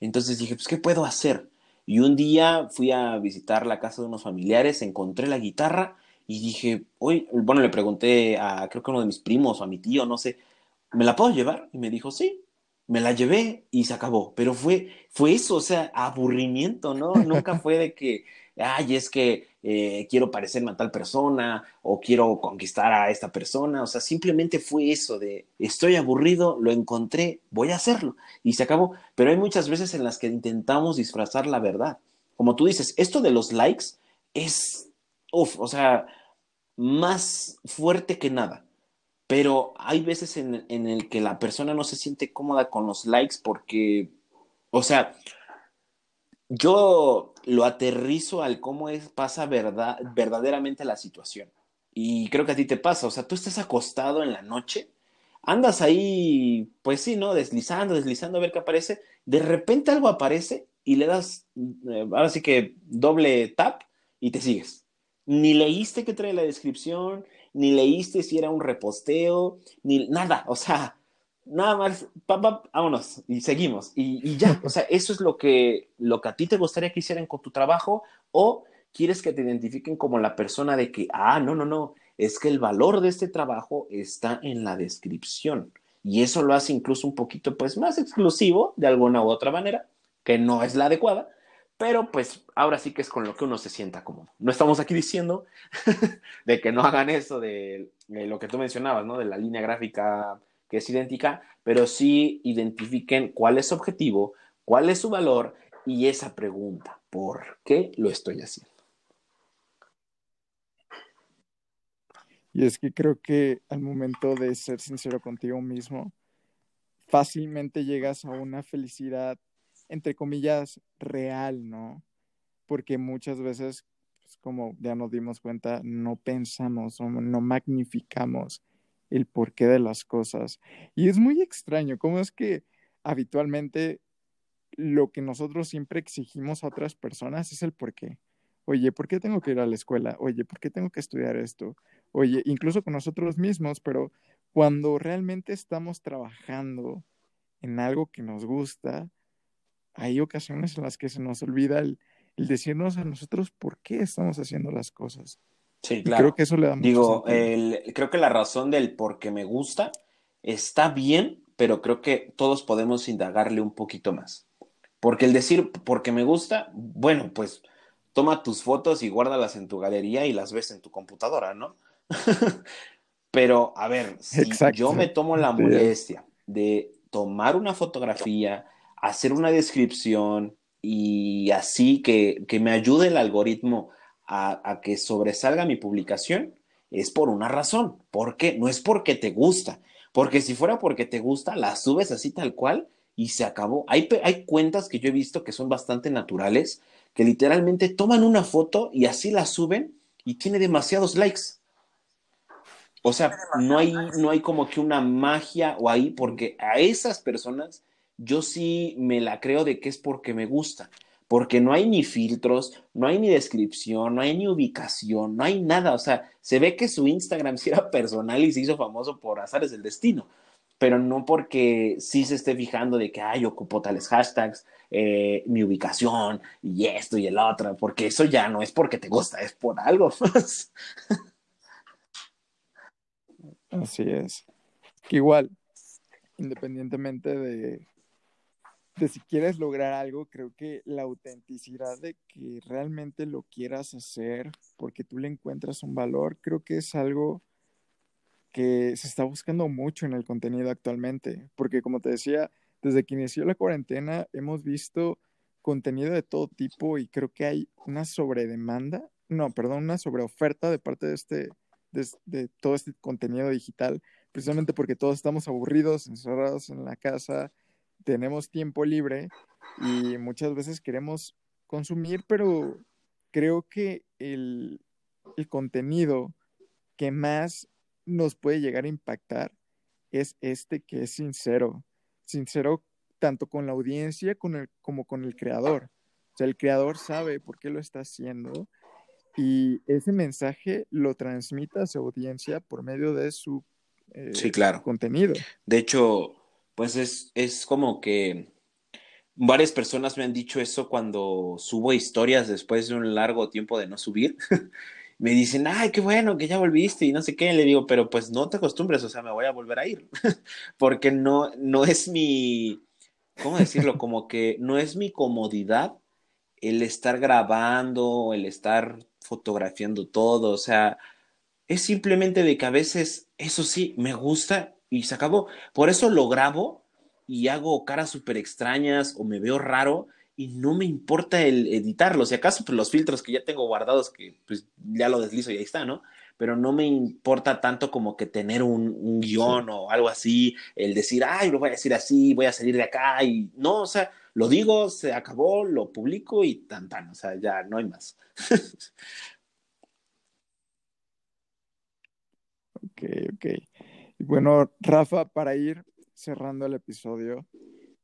Entonces dije, pues, ¿qué puedo hacer? Y un día fui a visitar la casa de unos familiares, encontré la guitarra y dije, hoy, bueno, le pregunté a creo que uno de mis primos o a mi tío, no sé, ¿me la puedo llevar? Y me dijo, sí, me la llevé y se acabó. Pero fue, fue eso, o sea, aburrimiento, ¿no? Nunca fue de que, ay, es que eh, quiero parecerme a tal persona o quiero conquistar a esta persona. O sea, simplemente fue eso de, estoy aburrido, lo encontré, voy a hacerlo. Y se acabó. Pero hay muchas veces en las que intentamos disfrazar la verdad. Como tú dices, esto de los likes es, uff, o sea, más fuerte que nada. Pero hay veces en, en el que la persona no se siente cómoda con los likes porque, o sea, yo lo aterrizo al cómo es, pasa verdad, verdaderamente la situación. Y creo que a ti te pasa, o sea, tú estás acostado en la noche, andas ahí, pues sí, ¿no? Deslizando, deslizando a ver qué aparece, de repente algo aparece y le das, eh, ahora sí que doble tap y te sigues. Ni leíste que trae la descripción, ni leíste si era un reposteo, ni nada, o sea, nada más, vámonos y seguimos. Y, ya, o sea, eso es lo que, lo que a ti te gustaría que hicieran con tu trabajo o quieres que te identifiquen como la persona de que, ah, no, no, no, es que el valor de este trabajo está en la descripción. Y eso lo hace incluso un poquito, pues, más exclusivo de alguna u otra manera, que no es la adecuada, pero pues ahora sí que es con lo que uno se sienta cómodo. No estamos aquí diciendo *laughs* de que no hagan eso de, de, lo que tú mencionabas, ¿no? De la línea gráfica que es idéntica, pero sí identifiquen cuál es su objetivo, cuál es su valor y esa pregunta, ¿por qué lo estoy haciendo? Y es que creo que al momento de ser sincero contigo mismo, fácilmente llegas a una felicidad, entre comillas, real, ¿no? Porque muchas veces, pues, como ya nos dimos cuenta, no pensamos o no magnificamos el porqué de las cosas. Y es muy extraño cómo es que habitualmente lo que nosotros siempre exigimos a otras personas es el porqué. Oye, ¿por qué tengo que ir a la escuela? Oye, ¿por qué tengo que estudiar esto? Oye, incluso con nosotros mismos, pero cuando realmente estamos trabajando en algo que nos gusta, hay ocasiones en las que se nos olvida el, decirnos a nosotros por qué estamos haciendo las cosas. Sí, claro. creo que eso le da mucho Digo, creo que la razón del por qué me gusta está bien, pero creo que todos podemos indagarle un poquito más. Porque el decir porque me gusta, bueno, pues toma tus fotos y guárdalas en tu galería y las ves en tu computadora, ¿no? *laughs* pero, a ver, si yo me tomo la molestia de tomar una fotografía, hacer una descripción y así que, que me ayude el algoritmo a, que sobresalga mi publicación es por una razón. ¿Por qué? No es porque te gusta. Porque si fuera porque te gusta, la subes así tal cual y se acabó. Hay, hay cuentas que yo he visto que son bastante naturales, que literalmente toman una foto y así la suben y tiene demasiados likes. O sea, no hay, no hay como que una magia o ahí, porque a esas personas yo sí me la creo de que es porque me gusta porque no hay ni filtros, no hay ni descripción, no hay ni ubicación, no hay nada. O sea, se ve que su Instagram *laughs* sí era personal y se hizo famoso por azares del destino, pero no porque sí se esté fijando de que, ay, ocupo tales hashtags, eh, mi ubicación y esto y el otro, porque eso ya no es porque te gusta, es por algo. *laughs* Así es. igual, independientemente de de si quieres lograr algo, creo que la autenticidad de que realmente lo quieras hacer porque tú le encuentras un valor, creo que es algo que se está buscando mucho en el contenido actualmente, porque como te decía, desde que inició la cuarentena hemos visto contenido de todo tipo y creo que hay una sobredemanda, no, perdón, una sobreoferta de parte de este de, de todo este contenido digital, precisamente porque todos estamos aburridos, encerrados en la casa, tenemos tiempo libre y muchas veces queremos consumir, pero creo que el, contenido que más nos puede llegar a impactar es este que es sincero, sincero tanto con la audiencia como con el creador. O sea, el creador sabe por qué lo está haciendo y ese mensaje lo transmite a su audiencia por medio de su sí, claro. contenido. De hecho, pues es, es como que varias personas me han dicho eso cuando subo historias después de un largo tiempo de no subir. *laughs* me dicen, ay, qué bueno que ya volviste y no sé qué. Le digo, pero pues no te acostumbres, o sea, me voy a volver a ir. *laughs* Porque no, no es mi, ¿cómo decirlo? Como que no es mi comodidad el estar grabando, el estar fotografiando todo. O sea, es simplemente de que a veces, eso sí, me gusta y se acabó. Por eso lo grabo y hago caras súper extrañas o me veo raro y no me importa el editarlo. Si acaso pues, los filtros que ya tengo guardados, que pues ya lo deslizo y ahí está, ¿no? Pero no me importa tanto como que tener un, guion o algo así, el decir, ay, lo voy a decir así, voy a salir de acá y no, o sea, lo digo, se acabó, lo publico y tan tan, o sea, ya no hay más. *laughs* ok, ok. Bueno, Rafa, para ir cerrando el episodio,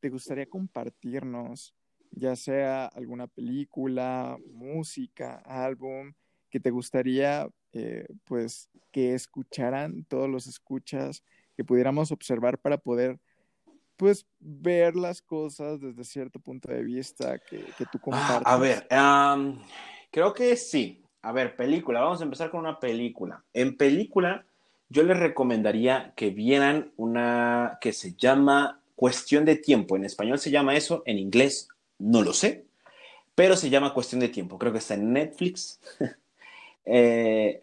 ¿te gustaría compartirnos ya sea alguna película, música, álbum, que te gustaría eh, pues que escucharan todos los escuchas, que pudiéramos observar para poder pues ver las cosas desde cierto punto de vista que, que tú compartes? Ah, a ver, creo que sí. A ver, película, vamos a empezar con una película. En película, yo les recomendaría que vieran una que se llama Cuestión de Tiempo. En español se llama eso, en inglés no lo sé, pero se llama Cuestión de Tiempo. Creo que está en Netflix. *laughs* eh,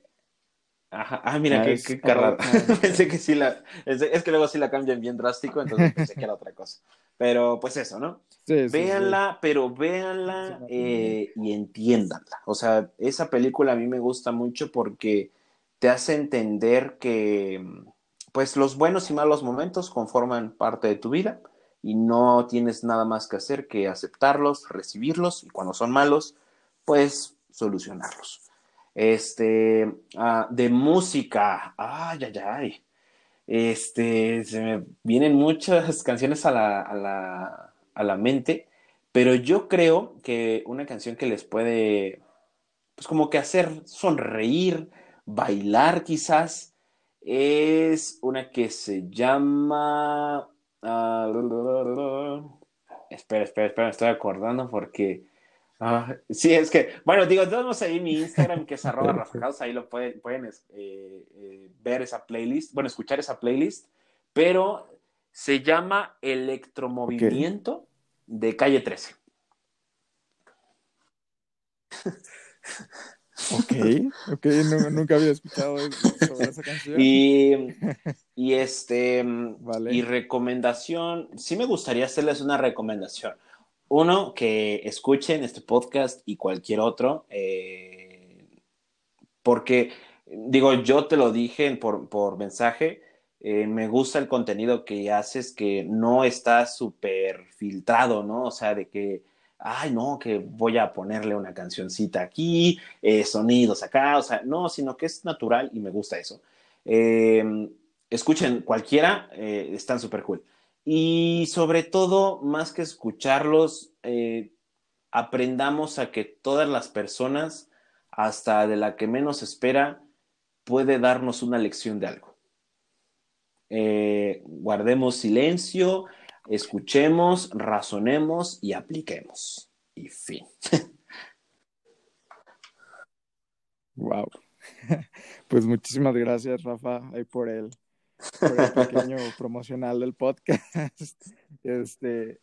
Ah, mira, ah, qué, qué carrada. *laughs* pensé que sí la. Es, que luego sí la cambian bien drástico, entonces pensé que era otra cosa. Pero pues eso, ¿no? Sí, véanla, pero véanla eh, y entiéndanla. O sea, esa película a mí me gusta mucho porque te hace entender que pues los buenos y malos momentos conforman parte de tu vida y no tienes nada más que hacer que aceptarlos, recibirlos y cuando son malos, pues solucionarlos. Este, ah, de música, ay, ay, ay. Este, se me vienen muchas *laughs* canciones a la, a la, a la mente, pero yo creo que una canción que les puede, pues como que hacer sonreír, bailar quizás, es una que se llama... Uh, espera, espera, espera, me estoy acordando porque... Uh, sí, es que, bueno, digo, tenemos ahí mi Instagram que es *laughs* arroba rafajados, ahí lo pueden, pueden eh, eh, ver esa playlist, bueno, escuchar esa playlist, pero se llama Electromovimiento de Calle 13. *laughs* Ok, *laughs* ok, nunca había escuchado sobre esa canción. Y, *laughs* y este, y recomendación, sí me gustaría hacerles una recomendación. Uno, que escuchen este podcast y cualquier otro, eh, porque, digo, yo te lo dije por, por mensaje, eh, me gusta el contenido que haces que no está súper filtrado, ¿no? O sea, de que, ay, no, que voy a ponerle una cancioncita aquí, eh, sonidos acá, o sea, no, sino que es natural y me gusta eso. Eh, escuchen cualquiera, están súper cool. Y sobre todo, más que escucharlos, aprendamos a que todas las personas, hasta de la que menos espera, puede darnos una lección de algo. Eh, guardemos silencio, escuchemos, razonemos y apliquemos. Y fin. *laughs* Wow. Pues muchísimas gracias, Rafa, por el, por el pequeño *laughs* promocional del podcast. Este,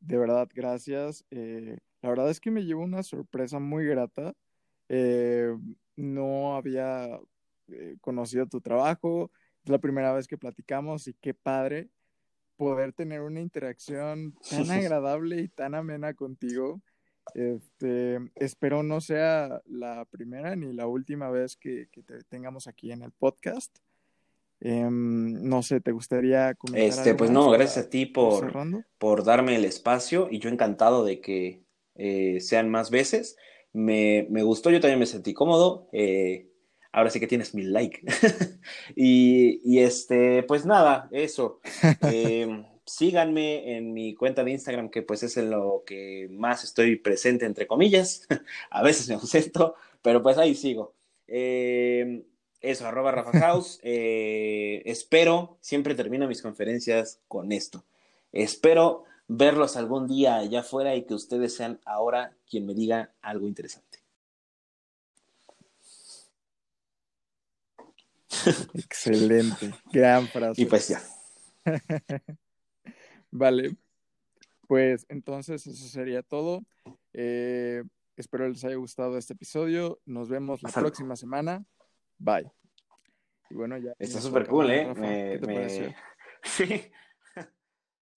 de verdad, gracias. Eh, la verdad es que me llevo una sorpresa muy grata. Eh, no había conocido tu trabajo, es la primera vez que platicamos y qué padre poder tener una interacción tan *laughs* agradable y tan amena contigo. Este, espero no sea la primera ni la última vez que, te tengamos aquí en el podcast. Em, no sé, ¿te gustaría comentar? Este, pues no, gracias a ti por, por darme el espacio y yo encantado de que eh, sean más veces. Me, me, gustó, yo también me sentí cómodo. Eh, ahora sí que tienes mi like. *laughs* y, este, pues nada, eso. *laughs* Em, síganme en mi cuenta de Instagram, que pues es en lo que más estoy presente, entre comillas. *laughs* A veces me ausento, pero pues ahí sigo. Em, eso, arroba Rafa House. Eh, espero, siempre termino mis conferencias con esto. Espero verlos algún día allá afuera y que ustedes sean ahora quien me diga algo interesante. *laughs* Excelente, gran frase. Y pues ya. *laughs* vale, pues entonces eso sería todo. Eh, espero les haya gustado este episodio. Nos vemos la próxima semana. Bye. Y bueno, ya. Está súper cool, ¿eh? Me, ¿Qué te me... *laughs* Sí,